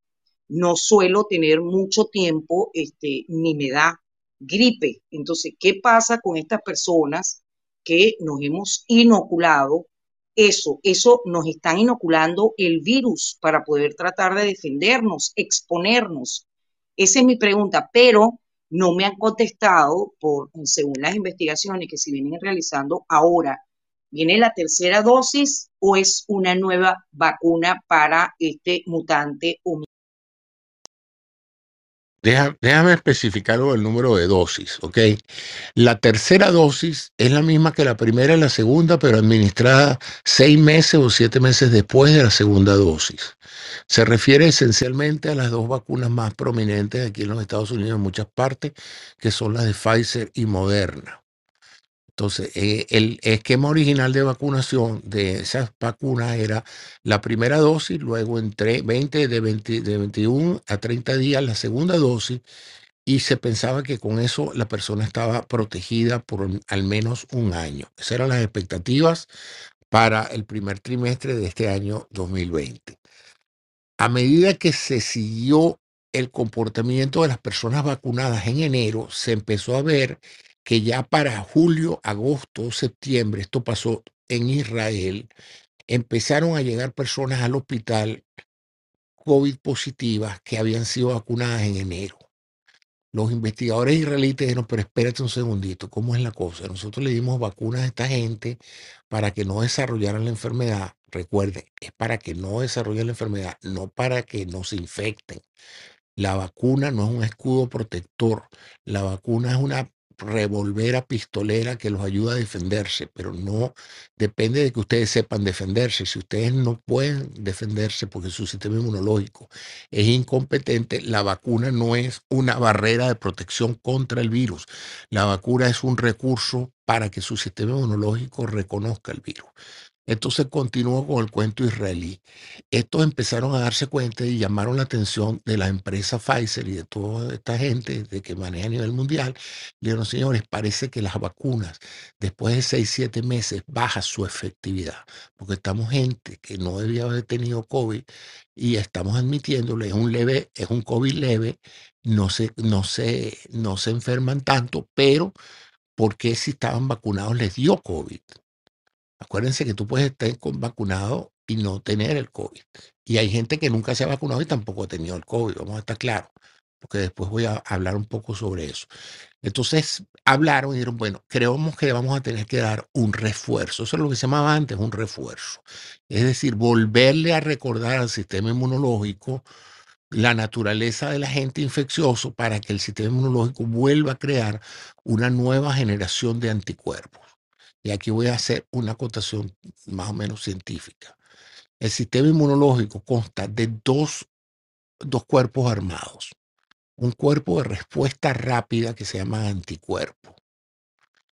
No suelo tener mucho tiempo, este, ni me da gripe. Entonces, ¿qué pasa con estas personas que nos hemos inoculado? Eso, eso nos están inoculando el virus para poder tratar de defendernos, exponernos. Esa es mi pregunta, pero no me han contestado por, según las investigaciones que se vienen realizando ahora ¿Viene la tercera dosis o es una nueva vacuna para este mutante? Déjame especificar el número de dosis, ¿ok? La tercera dosis es la misma que la primera y la segunda, pero administrada seis meses o siete meses después de la segunda dosis. Se refiere esencialmente a las dos vacunas más prominentes aquí en los Estados Unidos en muchas partes, que son las de Pfizer y Moderna. Entonces, eh, el esquema original de vacunación de esas vacunas era la primera dosis, luego entre 20 de, 21 a 30 días la segunda dosis y se pensaba que con eso la persona estaba protegida por al menos un año. Esas eran las expectativas para el primer trimestre de este año 2020. A medida que se siguió el comportamiento de las personas vacunadas en enero, se empezó a ver que ya para julio, agosto, septiembre, esto pasó en Israel, empezaron a llegar personas al hospital COVID positivas que habían sido vacunadas en enero. Los investigadores israelíes dijeron, pero espérate un segundito, ¿cómo es la cosa? Nosotros le dimos vacunas a esta gente para que no desarrollaran la enfermedad. Recuerden, es para que no desarrollen la enfermedad, no para que no se infecten. La vacuna no es un escudo protector, la vacuna es una revolvera pistolera que los ayuda a defenderse, pero no depende de que ustedes sepan defenderse. Si ustedes no pueden defenderse porque su sistema inmunológico es incompetente, la vacuna no es una barrera de protección contra el virus. La vacuna es un recurso para que su sistema inmunológico reconozca el virus. Entonces continuó con el cuento israelí. Estos empezaron a darse cuenta y llamaron la atención de la empresa Pfizer y de toda esta gente de que maneja a nivel mundial. Le dijeron, señores, parece que las vacunas después de seis, siete meses baja su efectividad, porque estamos gente que no debía haber tenido COVID y estamos admitiéndole, es un leve, es un COVID leve, no se, no se, no se enferman tanto, pero ¿por qué si estaban vacunados les dio COVID? Acuérdense que tú puedes estar vacunado y no tener el COVID. Y hay gente que nunca se ha vacunado y tampoco ha tenido el COVID, vamos a estar claros, porque después voy a hablar un poco sobre eso. Entonces hablaron y dijeron, bueno, creemos que vamos a tener que dar un refuerzo. Eso es lo que se llamaba antes un refuerzo. Es decir, volverle a recordar al sistema inmunológico la naturaleza del agente infeccioso para que el sistema inmunológico vuelva a crear una nueva generación de anticuerpos. Y aquí voy a hacer una acotación más o menos científica. El sistema inmunológico consta de dos, dos cuerpos armados. Un cuerpo de respuesta rápida que se llama anticuerpo.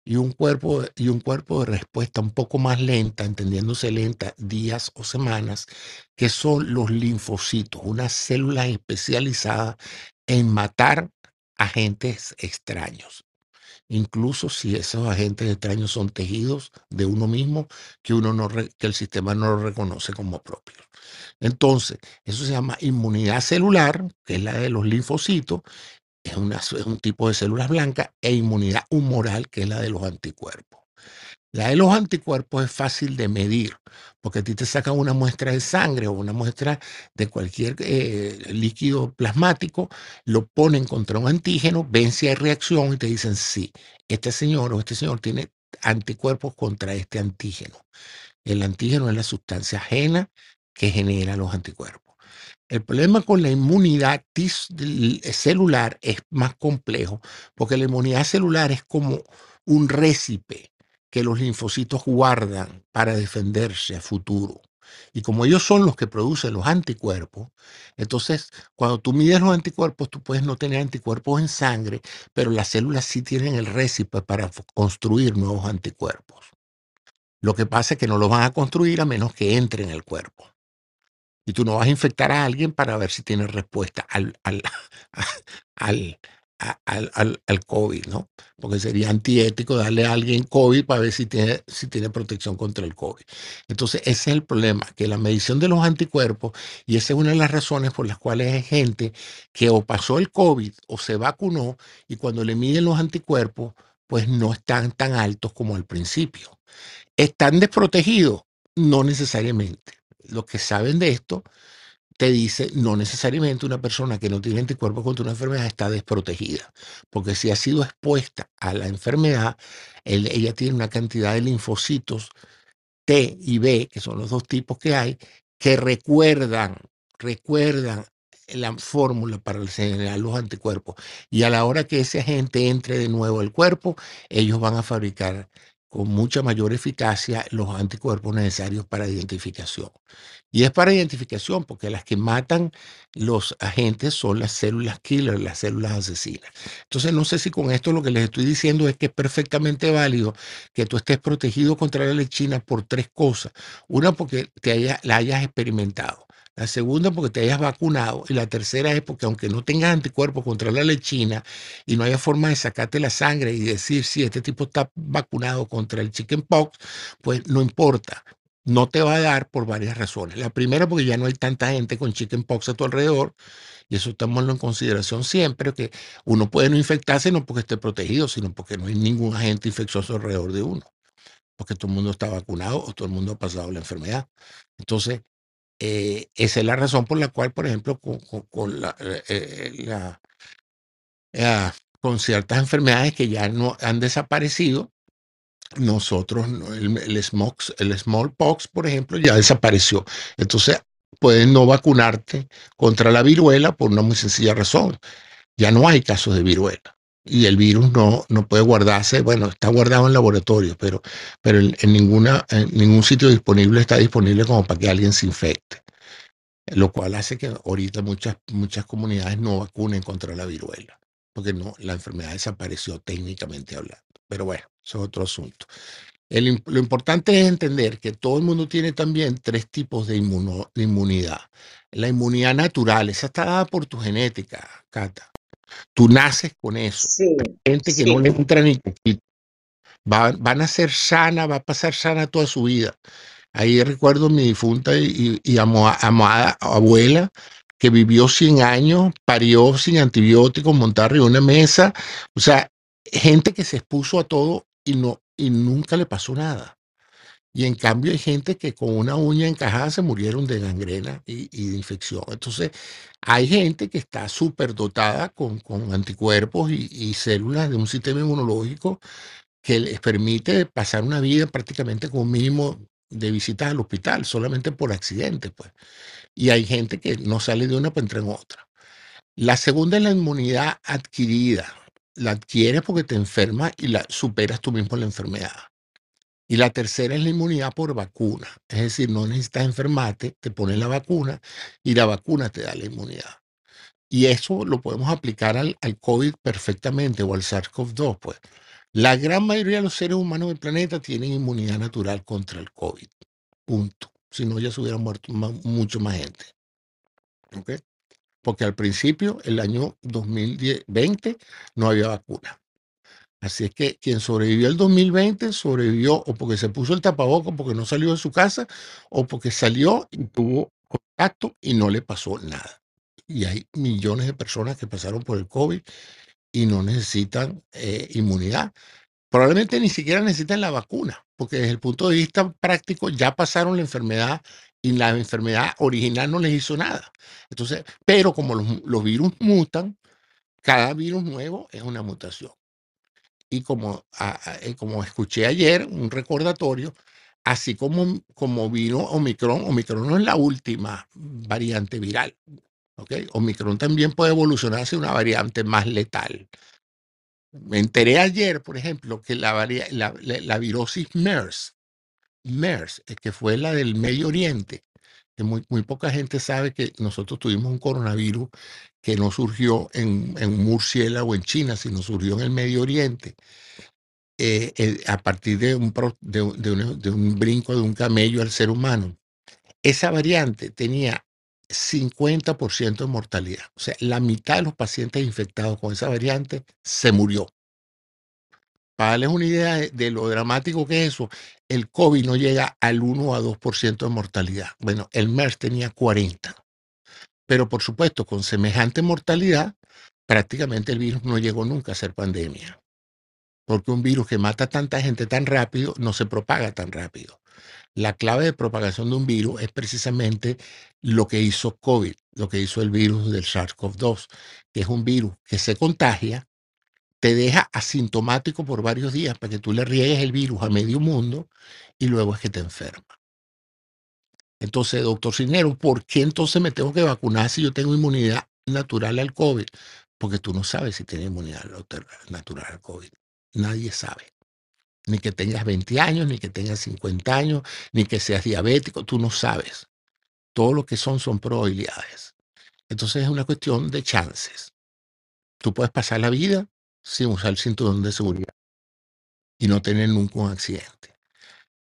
Y un, cuerpo, y un cuerpo de respuesta un poco más lenta, entendiéndose lenta, días o semanas, que son los linfocitos, una célula especializada en matar agentes extraños. Incluso si esos agentes extraños son tejidos de uno mismo que, uno no que el sistema no lo reconoce como propio. Entonces, eso se llama inmunidad celular, que es la de los linfocitos, es, es un tipo de células blancas, e inmunidad humoral, que es la de los anticuerpos. La de los anticuerpos es fácil de medir, porque a ti te sacan una muestra de sangre o una muestra de cualquier eh, líquido plasmático, lo ponen contra un antígeno, ven si hay reacción y te dicen, sí, este señor o este señor tiene anticuerpos contra este antígeno. El antígeno es la sustancia ajena que genera los anticuerpos. El problema con la inmunidad celular es más complejo, porque la inmunidad celular es como un récipe que los linfocitos guardan para defenderse a futuro. Y como ellos son los que producen los anticuerpos, entonces cuando tú mides los anticuerpos, tú puedes no tener anticuerpos en sangre, pero las células sí tienen el récipe para construir nuevos anticuerpos. Lo que pasa es que no los van a construir a menos que entre en el cuerpo. Y tú no vas a infectar a alguien para ver si tiene respuesta al, al, al, al, al, al, COVID, ¿no? Porque sería antiético darle a alguien COVID para ver si tiene, si tiene protección contra el COVID. Entonces, ese es el problema, que la medición de los anticuerpos, y esa es una de las razones por las cuales hay gente que o pasó el COVID o se vacunó y cuando le miden los anticuerpos, pues no están tan altos como al principio. ¿Están desprotegidos? No necesariamente. Los que saben de esto te dice no necesariamente una persona que no tiene anticuerpos contra una enfermedad está desprotegida, porque si ha sido expuesta a la enfermedad, ella tiene una cantidad de linfocitos T y B, que son los dos tipos que hay, que recuerdan, recuerdan la fórmula para generar los anticuerpos. Y a la hora que ese agente entre de nuevo al cuerpo, ellos van a fabricar con mucha mayor eficacia los anticuerpos necesarios para identificación. Y es para identificación porque las que matan los agentes son las células killer, las células asesinas. Entonces no sé si con esto lo que les estoy diciendo es que es perfectamente válido que tú estés protegido contra la lechina por tres cosas. Una porque te la hayas experimentado. La segunda porque te hayas vacunado. Y la tercera es porque aunque no tengas anticuerpos contra la lechina y no haya forma de sacarte la sangre y decir si este tipo está vacunado contra el chickenpox, pues no importa. No te va a dar por varias razones. La primera porque ya no hay tanta gente con chickenpox a tu alrededor. Y eso estamos en consideración siempre, que uno puede no infectarse no porque esté protegido, sino porque no hay ningún agente infeccioso alrededor de uno. Porque todo el mundo está vacunado o todo el mundo ha pasado la enfermedad. Entonces, eh, esa es la razón por la cual, por ejemplo, con, la, eh, eh, ah, con ciertas enfermedades que ya no han desaparecido, nosotros, el, el, el smallpox, por ejemplo, ya desapareció. Entonces, puedes no vacunarte contra la viruela por una muy sencilla razón. Ya no hay casos de viruela y el virus no, no puede guardarse, bueno, está guardado en laboratorio, pero, pero en, ninguna, en ningún sitio disponible está disponible como para que alguien se infecte. Lo cual hace que ahorita muchas, muchas comunidades no vacunen contra la viruela, porque no, la enfermedad desapareció técnicamente hablando. Pero bueno, eso es otro asunto. lo importante es entender que todo el mundo tiene también tres tipos de, de inmunidad. La inmunidad natural, esa está dada por tu genética, Cata. Tú naces con eso. gente que no le entra ni poquito. Va, van a ser sana, va a pasar sana toda su vida. Ahí recuerdo mi difunta y, amada abuela que vivió 100 años, parió sin antibióticos, montar en una mesa. O sea, gente que se expuso a todo y, no, y nunca le pasó nada. Y en cambio hay gente que con una uña encajada se murieron de gangrena y, de infección. Entonces, hay gente que está súper dotada con, con anticuerpos y, células de un sistema inmunológico que les permite pasar una vida prácticamente con un mínimo de visitas al hospital, solamente por accidente, pues. Y hay gente que no sale de una para entrar en otra. La segunda es la inmunidad adquirida. La adquieres porque te enfermas y la superas tú mismo la enfermedad. Y la tercera es la inmunidad por vacuna. Es decir, no necesitas enfermarte, te pones la vacuna y la vacuna te da la inmunidad. Y eso lo podemos aplicar al, COVID perfectamente o al SARS-CoV-2. Pues la gran mayoría de los seres humanos del planeta tienen inmunidad natural contra el COVID. Punto. Si no, ya se hubiera muerto mucho más gente. ¿Ok? Porque al principio, el año 2020, no había vacuna. Así es que quien sobrevivió el 2020 sobrevivió o porque se puso el tapaboco, porque no salió de su casa, o porque salió y tuvo contacto y no le pasó nada. Y hay millones de personas que pasaron por el COVID y no necesitan eh, inmunidad. Probablemente ni siquiera necesitan la vacuna, porque desde el punto de vista práctico ya pasaron la enfermedad y la enfermedad original no les hizo nada. Entonces, pero como los virus mutan, cada virus nuevo es una mutación. Y como, eh, como escuché ayer, un recordatorio, así como, como vino Omicron, Omicron no es la última variante viral. ¿okay? Omicron también puede evolucionar hacia una variante más letal. Me enteré ayer, por ejemplo, que la, la, la, virosis MERS, MERS, eh, que fue la del Medio Oriente, que muy, muy poca gente sabe que nosotros tuvimos un coronavirus que no surgió en, en murciélago en China, sino surgió en el Medio Oriente. Eh, a partir de un, de, de un brinco de un camello al ser humano. Esa variante tenía 50% de mortalidad. O sea, la mitad de los pacientes infectados con esa variante se murió. Para darles una idea de, lo dramático que es eso, el COVID no llega al 1 a 2% de mortalidad. Bueno, el MERS tenía 40. Pero por supuesto, con semejante mortalidad, prácticamente el virus no llegó nunca a ser pandemia. Porque un virus que mata a tanta gente tan rápido no se propaga tan rápido. La clave de propagación de un virus es precisamente lo que hizo COVID, lo que hizo el virus del SARS-CoV-2, que es un virus que se contagia, te deja asintomático por varios días para que tú le riegues el virus a medio mundo y luego es que te enferma. Entonces, doctor Cinero, ¿por qué entonces me tengo que vacunar si yo tengo inmunidad natural al COVID? Porque tú no sabes si tienes inmunidad natural al COVID. Nadie sabe ni que tengas 20 años, ni que tengas 50 años, ni que seas diabético, tú no sabes. Todo lo que son son probabilidades. Entonces es una cuestión de chances. Tú puedes pasar la vida sin usar el cinturón de seguridad y no tener nunca un accidente.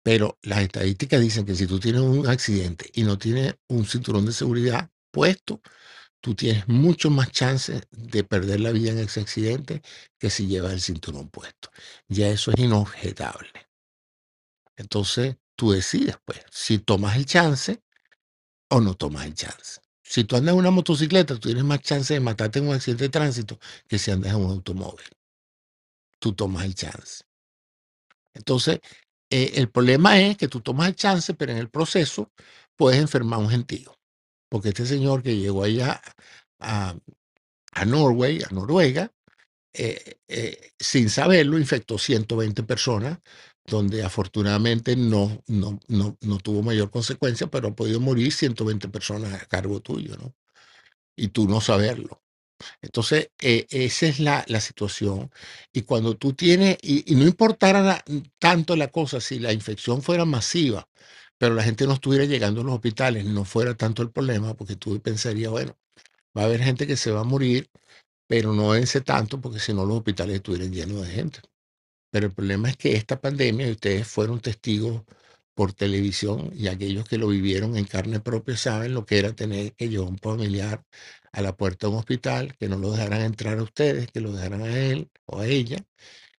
Pero las estadísticas dicen que si tú tienes un accidente y no tienes un cinturón de seguridad puesto, tú tienes mucho más chances de perder la vida en ese accidente que si llevas el cinturón puesto. Ya eso es inobjetable. Entonces, tú decides, pues, si tomas el chance o no tomas el chance. Si tú andas en una motocicleta, tú tienes más chance de matarte en un accidente de tránsito que si andas en un automóvil. Tú tomas el chance. Entonces, eh, el problema es que tú tomas el chance, pero en el proceso puedes enfermar a un gentío porque este señor que llegó allá a, a Norway, a Noruega, eh, eh, sin saberlo, infectó 120 personas, donde afortunadamente no, no, no, no, tuvo mayor consecuencia, pero ha podido morir 120 personas a cargo tuyo, ¿no? Y tú no saberlo. Entonces, eh, esa es la, la, situación. Y cuando tú tienes, y, no importara tanto la cosa, si la infección fuera masiva, pero la gente no estuviera llegando a los hospitales, no fuera tanto el problema, porque tú pensarías, bueno, va a haber gente que se va a morir, pero no vence tanto, porque si no los hospitales estuvieran llenos de gente. Pero el problema es que esta pandemia, ustedes fueron testigos por televisión, y aquellos que lo vivieron en carne propia saben lo que era tener que llevar un familiar a la puerta de un hospital, que no lo dejaran entrar a ustedes, que lo dejaran a él o a ella,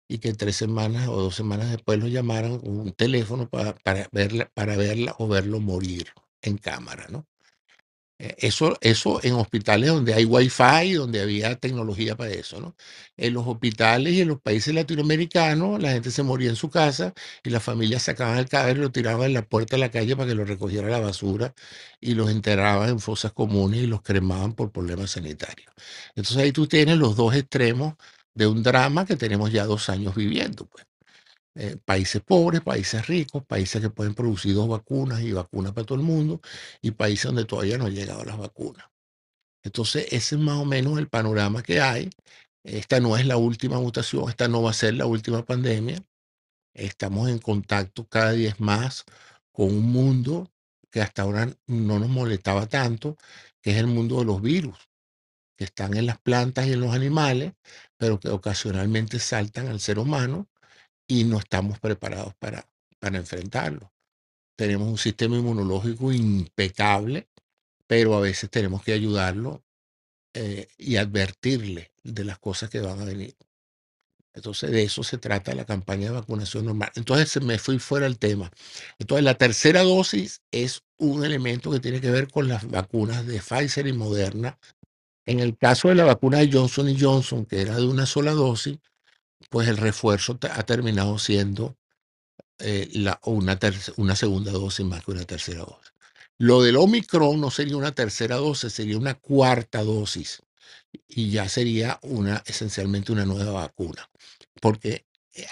y que tres semanas o dos semanas después lo llamaran un teléfono para, para, verla, para verla o verlo morir en cámara, ¿no? Eh, eso, eso en hospitales donde hay wifi, donde había tecnología para eso, ¿no? En los hospitales y en los países latinoamericanos, la gente se moría en su casa y las familias sacaban el cadáver y lo tiraban en la puerta de la calle para que lo recogiera la basura y los enterraban en fosas comunes y los cremaban por problemas sanitarios. Entonces ahí tú tienes los dos extremos de un drama que tenemos ya dos años viviendo. Pues. Eh, países pobres, países ricos, países que pueden producir dos vacunas y vacunas para todo el mundo, y países donde todavía no han llegado las vacunas. Entonces, ese es más o menos el panorama que hay. Esta no es la última mutación, esta no va a ser la última pandemia. Estamos en contacto cada día más con un mundo que hasta ahora no nos molestaba tanto, que es el mundo de los virus que están en las plantas y en los animales, pero que ocasionalmente saltan al ser humano y no estamos preparados para, para enfrentarlo. Tenemos un sistema inmunológico impecable, pero a veces tenemos que ayudarlo eh, y advertirle de las cosas que van a venir. Entonces, de eso se trata la campaña de vacunación normal. Entonces, me fui fuera del tema. Entonces, la tercera dosis es un elemento que tiene que ver con las vacunas de Pfizer y Moderna. En el caso de la vacuna de Johnson Johnson, que era de una sola dosis, pues el refuerzo ha terminado siendo eh, la, una, una segunda dosis más que una tercera dosis. Lo del Omicron no sería una tercera dosis, sería una cuarta dosis y ya sería una esencialmente una nueva vacuna, porque eh,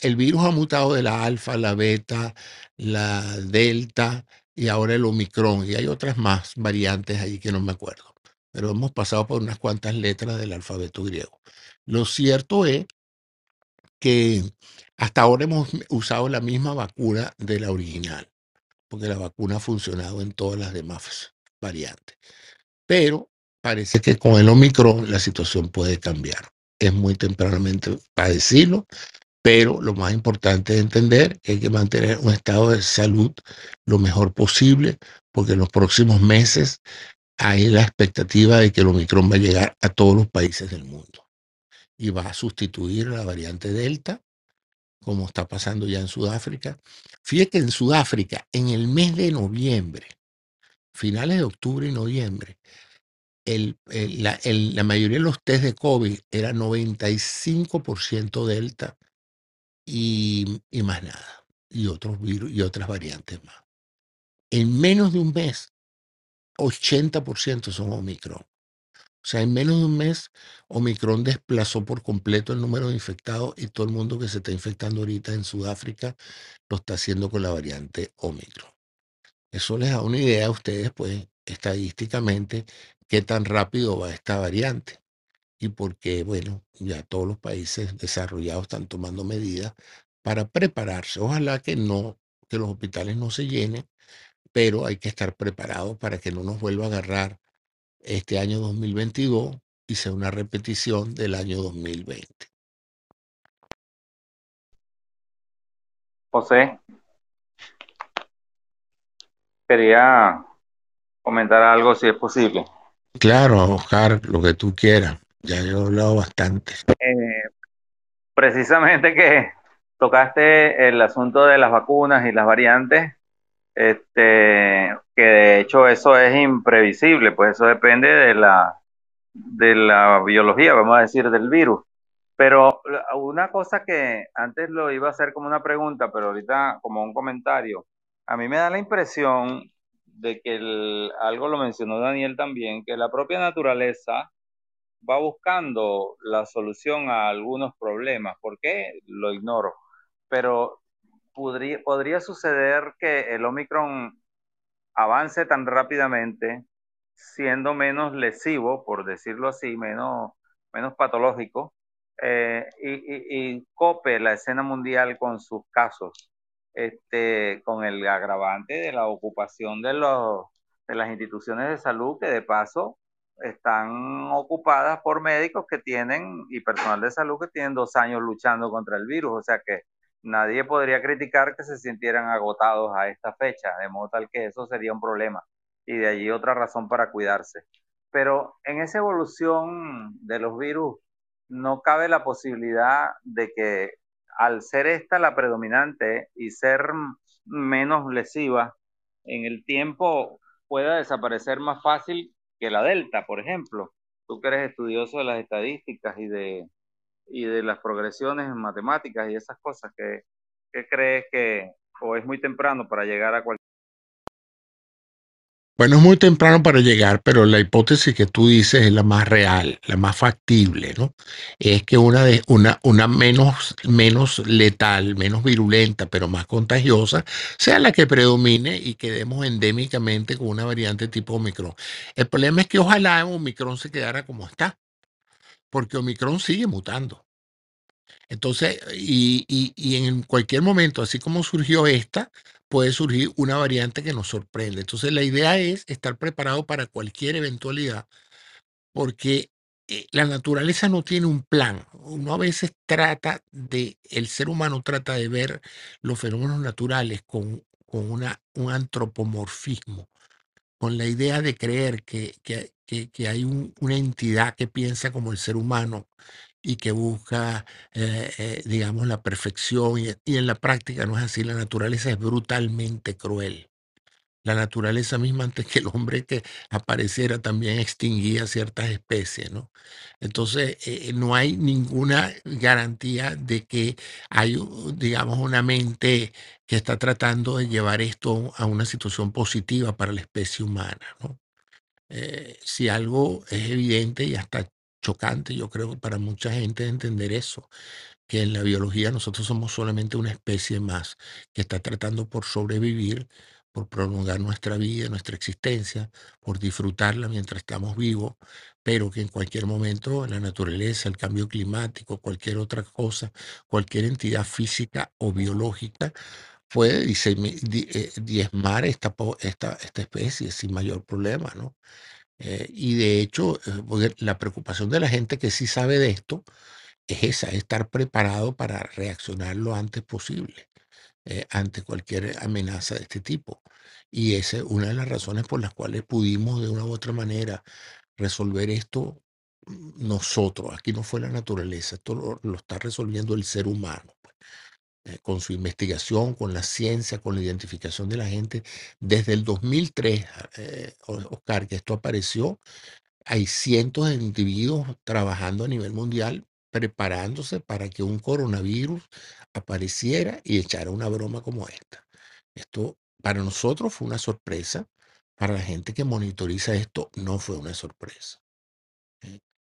el, virus ha mutado de la alfa, la beta, la delta y ahora el omicron y hay otras más variantes ahí que no me acuerdo, pero hemos pasado por unas cuantas letras del alfabeto griego. Lo cierto es que hasta ahora hemos usado la misma vacuna de la original, porque la vacuna ha funcionado en todas las demás variantes. Pero parece que con el Omicron la situación puede cambiar. Es muy tempranamente para decirlo, pero lo más importante es entender que hay que mantener un estado de salud lo mejor posible, porque en los próximos meses hay la expectativa de que el Omicron va a llegar a todos los países del mundo y va a sustituir la variante Delta, como está pasando ya en Sudáfrica. Fíjate que en Sudáfrica, en el mes de noviembre, finales de octubre y noviembre, la, mayoría de los test de COVID era 95% Delta y, y, más nada, y otros virus y otras variantes más. En menos de un mes, 80% son Omicron. O sea, en menos de un mes, Omicron desplazó por completo el número de infectados y todo el mundo que se está infectando ahorita en Sudáfrica lo está haciendo con la variante Omicron. Eso les da una idea a ustedes, pues, estadísticamente, qué tan rápido va esta variante y porque, bueno, ya todos los países desarrollados están tomando medidas para prepararse. Ojalá que no, que los hospitales no se llenen, pero hay que estar preparados para que no nos vuelva a agarrar este año 2022 y sea una repetición del año 2020. José, quería comentar algo si es posible. Claro, Oscar, lo que tú quieras. Ya he hablado bastante. Eh, precisamente que tocaste el asunto de las vacunas y las variantes, este, que de hecho eso es imprevisible, pues eso depende de la, de la biología, vamos a decir, del virus. Pero una cosa que antes lo iba a hacer como una pregunta, pero ahorita como un comentario, a mí me da la impresión de que algo lo mencionó Daniel también, que la propia naturaleza va buscando la solución a algunos problemas. ¿Por qué? Lo ignoro. Pero podría, suceder que el Omicron avance tan rápidamente, siendo menos lesivo, por decirlo así, menos, menos patológico, eh, y, y, cope la escena mundial con sus casos este, con el agravante de la ocupación de, los, de las instituciones de salud que de paso están ocupadas por médicos que tienen y personal de salud que tienen dos años luchando contra el virus, o sea que nadie podría criticar que se sintieran agotados a esta fecha, de modo tal que eso sería un problema y de allí otra razón para cuidarse. Pero en esa evolución de los virus no cabe la posibilidad de que al ser esta la predominante y ser menos lesiva en el tiempo, pueda desaparecer más fácil que la delta, por ejemplo. Tú que eres estudioso de las estadísticas y de, y de las progresiones en matemáticas y esas cosas, ¿qué, qué crees que o es muy temprano para llegar a cualquier bueno, es muy temprano para llegar, pero la hipótesis que tú dices es la más real, la más factible, ¿no? Es que una, de, una, una menos, menos letal, menos virulenta, pero más contagiosa, sea la que predomine y quedemos endémicamente con una variante tipo Omicron. El problema es que ojalá Omicron se quedara como está, porque Omicron sigue mutando. Entonces, y, y, y en cualquier momento, así como surgió esta, puede surgir una variante que nos sorprende. Entonces, la idea es estar preparado para cualquier eventualidad, porque eh, la naturaleza no tiene un plan. Uno a veces trata de, el ser humano trata de ver los fenómenos naturales con, con una, un antropomorfismo, con la idea de creer que, que, que, hay una entidad que piensa como el ser humano y que busca, eh, eh, digamos, la perfección y, y en la práctica no es así. La naturaleza es brutalmente cruel. La naturaleza misma, antes que el hombre que apareciera, también extinguía ciertas especies, ¿no? Entonces, eh, no hay ninguna garantía de que hay, digamos, una mente que está tratando de llevar esto a una situación positiva para la especie humana, ¿no? Eh, si algo es evidente y hasta chocante, yo creo, para mucha gente entender eso, que en la biología nosotros somos solamente una especie más que está tratando por sobrevivir, por prolongar nuestra vida, nuestra existencia, por disfrutarla mientras estamos vivos, pero que en cualquier momento la naturaleza, el cambio climático, cualquier otra cosa, cualquier entidad física o biológica puede eh, diezmar esta, esta, esta especie sin mayor problema, ¿no? Eh, y de hecho, eh, la preocupación de la gente que sí sabe de esto es esa, estar preparado para reaccionar lo antes posible ante cualquier amenaza de este tipo. Y esa es una de las razones por las cuales pudimos de una u otra manera resolver esto mm, nosotros. Aquí no fue la naturaleza, esto lo está resolviendo el ser humano. Eh, con su investigación, con la ciencia, con la identificación de la gente. Desde el 2003, eh, Oscar, que esto apareció, hay cientos de individuos trabajando a nivel mundial preparándose para que un coronavirus apareciera y echara una broma como esta. Esto para nosotros fue una sorpresa, para la gente que monitoriza esto no fue una sorpresa.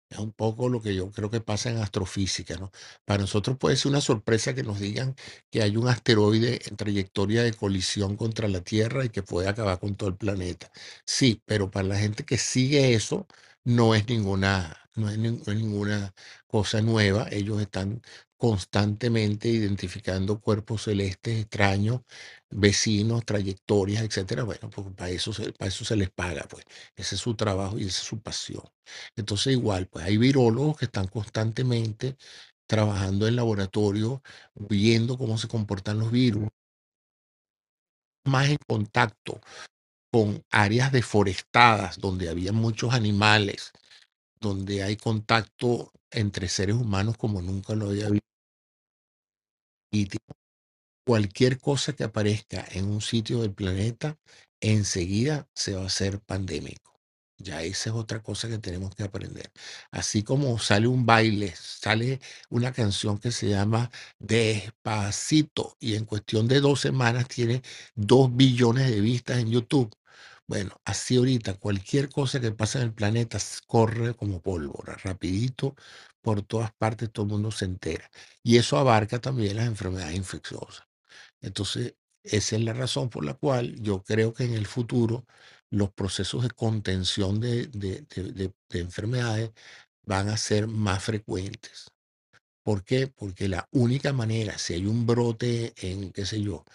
Es un poco lo que yo creo que pasa en astrofísica, ¿no? Para nosotros puede ser una sorpresa que nos digan que hay un asteroide en trayectoria de colisión contra la Tierra y que puede acabar con todo el planeta. Sí, pero para la gente que sigue eso, no es ninguna, no es, ninguna cosa nueva. Ellos están constantemente identificando cuerpos celestes extraños, vecinos, trayectorias, etcétera. Bueno, pues para eso, se, se les paga, pues. Ese es su trabajo y esa es su pasión. Entonces, igual, pues hay virólogos que están constantemente trabajando en laboratorio, viendo cómo se comportan los virus, más en contacto con áreas deforestadas donde había muchos animales, donde hay contacto entre seres humanos como nunca lo había visto. Y cualquier cosa que aparezca en un sitio del planeta, enseguida se va a hacer pandémico. Ya esa es otra cosa que tenemos que aprender. Así como sale un baile, sale una canción que se llama Despacito y en cuestión de dos semanas tiene dos billones de vistas en YouTube. Bueno, así ahorita cualquier cosa que pasa en el planeta corre como pólvora, rapidito, por todas partes todo el mundo se entera. Y eso abarca también las enfermedades infecciosas. Entonces, esa es la razón por la cual yo creo que en el futuro los procesos de contención de, enfermedades van a ser más frecuentes. ¿Por qué? Porque la única manera, si hay un brote en, qué sé yo,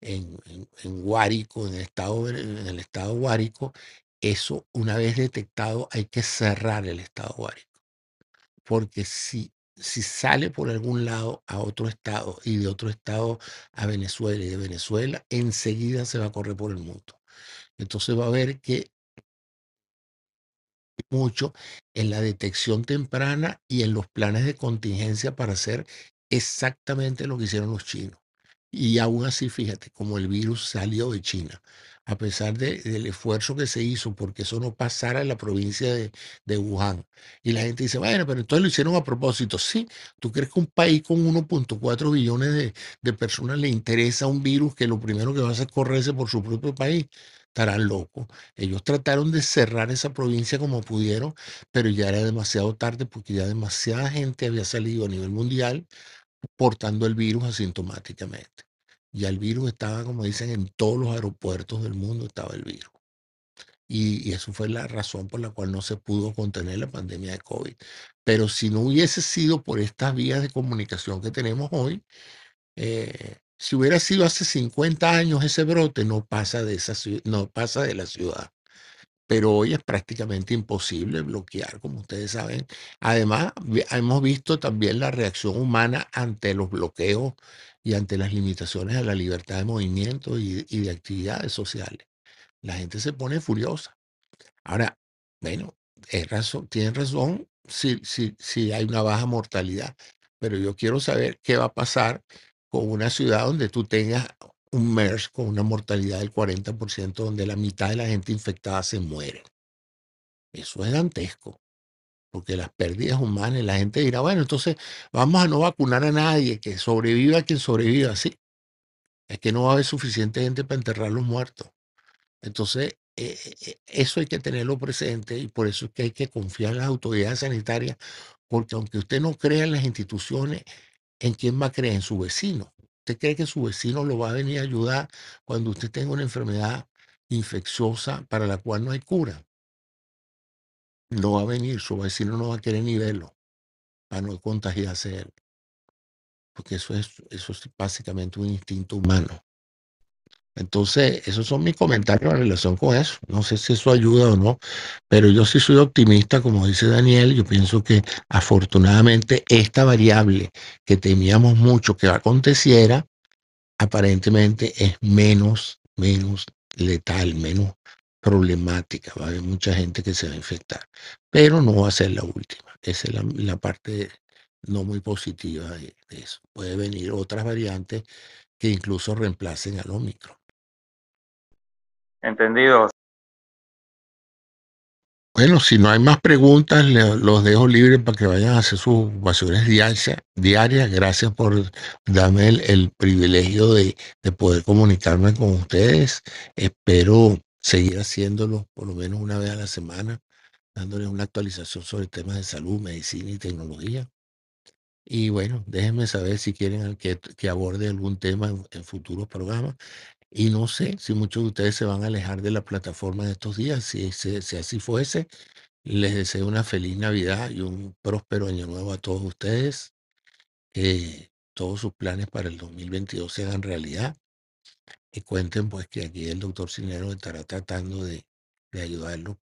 en, en, Guárico, en el, estado, en el estado Guárico, eso una vez detectado hay que cerrar el estado Guárico. Porque si, si sale por algún lado a otro estado y de otro estado a Venezuela y de Venezuela, enseguida se va a correr por el mundo. Entonces va a ver que mucho en la detección temprana y en los planes de contingencia para hacer exactamente lo que hicieron los chinos. Y aún así, fíjate, como el virus salió de China, a pesar del esfuerzo que se hizo porque eso no pasara en la provincia de, Wuhan. Y la gente dice, bueno, pero entonces lo hicieron a propósito. Sí, ¿tú crees que un país con 1.4 billones de, de, personas le interesa un virus que lo primero que va a hacer es correrse por su propio país? estarán locos. Ellos trataron de cerrar esa provincia como pudieron, pero ya era demasiado tarde porque ya demasiada gente había salido a nivel mundial portando el virus asintomáticamente. Ya el virus estaba, como dicen, en todos los aeropuertos del mundo estaba el virus. Y, eso fue la razón por la cual no se pudo contener la pandemia de COVID. Pero si no hubiese sido por estas vías de comunicación que tenemos hoy, eh, si hubiera sido hace 50 años ese brote, no pasa de, esa, no pasa de la ciudad. Pero hoy es prácticamente imposible bloquear, como ustedes saben. Además, hemos visto también la reacción humana ante los bloqueos y ante las limitaciones a la libertad de movimiento y, de actividades sociales. La gente se pone furiosa. Ahora, bueno, es razón, tienen razón si hay una baja mortalidad. Pero yo quiero saber qué va a pasar con una ciudad donde tú tengas un MERS con una mortalidad del 40%, donde la mitad de la gente infectada se muere. Eso es dantesco, porque las pérdidas humanas, la gente dirá, bueno, entonces vamos a no vacunar a nadie, que sobreviva quien sobreviva, sí. Es que no va a haber suficiente gente para enterrar los muertos. Entonces, eh, eh, eso hay que tenerlo presente y por eso es que hay que confiar en las autoridades sanitarias, porque aunque usted no crea en las instituciones, ¿en quién va a creer? En su vecino. ¿Usted cree que su vecino lo va a venir a ayudar cuando usted tenga una enfermedad infecciosa para la cual no hay cura? No va a venir, su vecino no va a querer ni verlo para no contagiarse él. Porque eso es, eso es básicamente un instinto humano. Entonces, esos son mis comentarios en relación con eso. No sé si eso ayuda o no, pero yo sí soy optimista, como dice Daniel. Yo pienso que afortunadamente esta variable que temíamos mucho que aconteciera, aparentemente es menos, menos letal, menos problemática. Va a haber mucha gente que se va a infectar, pero no va a ser la última. Esa es la, parte no muy positiva de, eso. Puede venir otras variantes que incluso reemplacen al Omicron. Entendido. Bueno, si no hay más preguntas, los dejo libres para que vayan a hacer sus ocupaciones diarias. Gracias por darme el, privilegio de, poder comunicarme con ustedes. Espero seguir haciéndolo por lo menos una vez a la semana, dándoles una actualización sobre temas de salud, medicina y tecnología. Y bueno, déjenme saber si quieren que, que aborde algún tema en futuros programas. Y no sé si muchos de ustedes se van a alejar de la plataforma de estos días. Si, si, así fuese, les deseo una feliz Navidad y un próspero año nuevo a todos ustedes. Que todos sus planes para el 2022 se hagan realidad. Y cuenten pues que aquí el doctor Cinero estará tratando de, de ayudarlos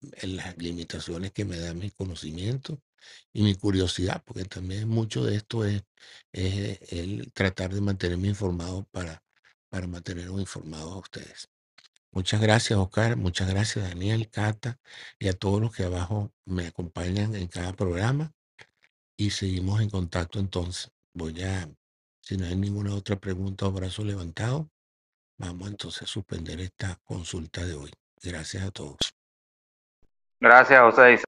en las limitaciones que me dan mi conocimiento y mi curiosidad, porque también mucho de esto es, es el tratar de mantenerme informado para para mantenernos informados a ustedes. Muchas gracias, Oscar. Muchas gracias, Daniel, Cata y a todos los que abajo me acompañan en cada programa. Y seguimos en contacto entonces. Voy a, si no hay ninguna otra pregunta o brazo levantado, vamos entonces a suspender esta consulta de hoy. Gracias a todos. Gracias, José.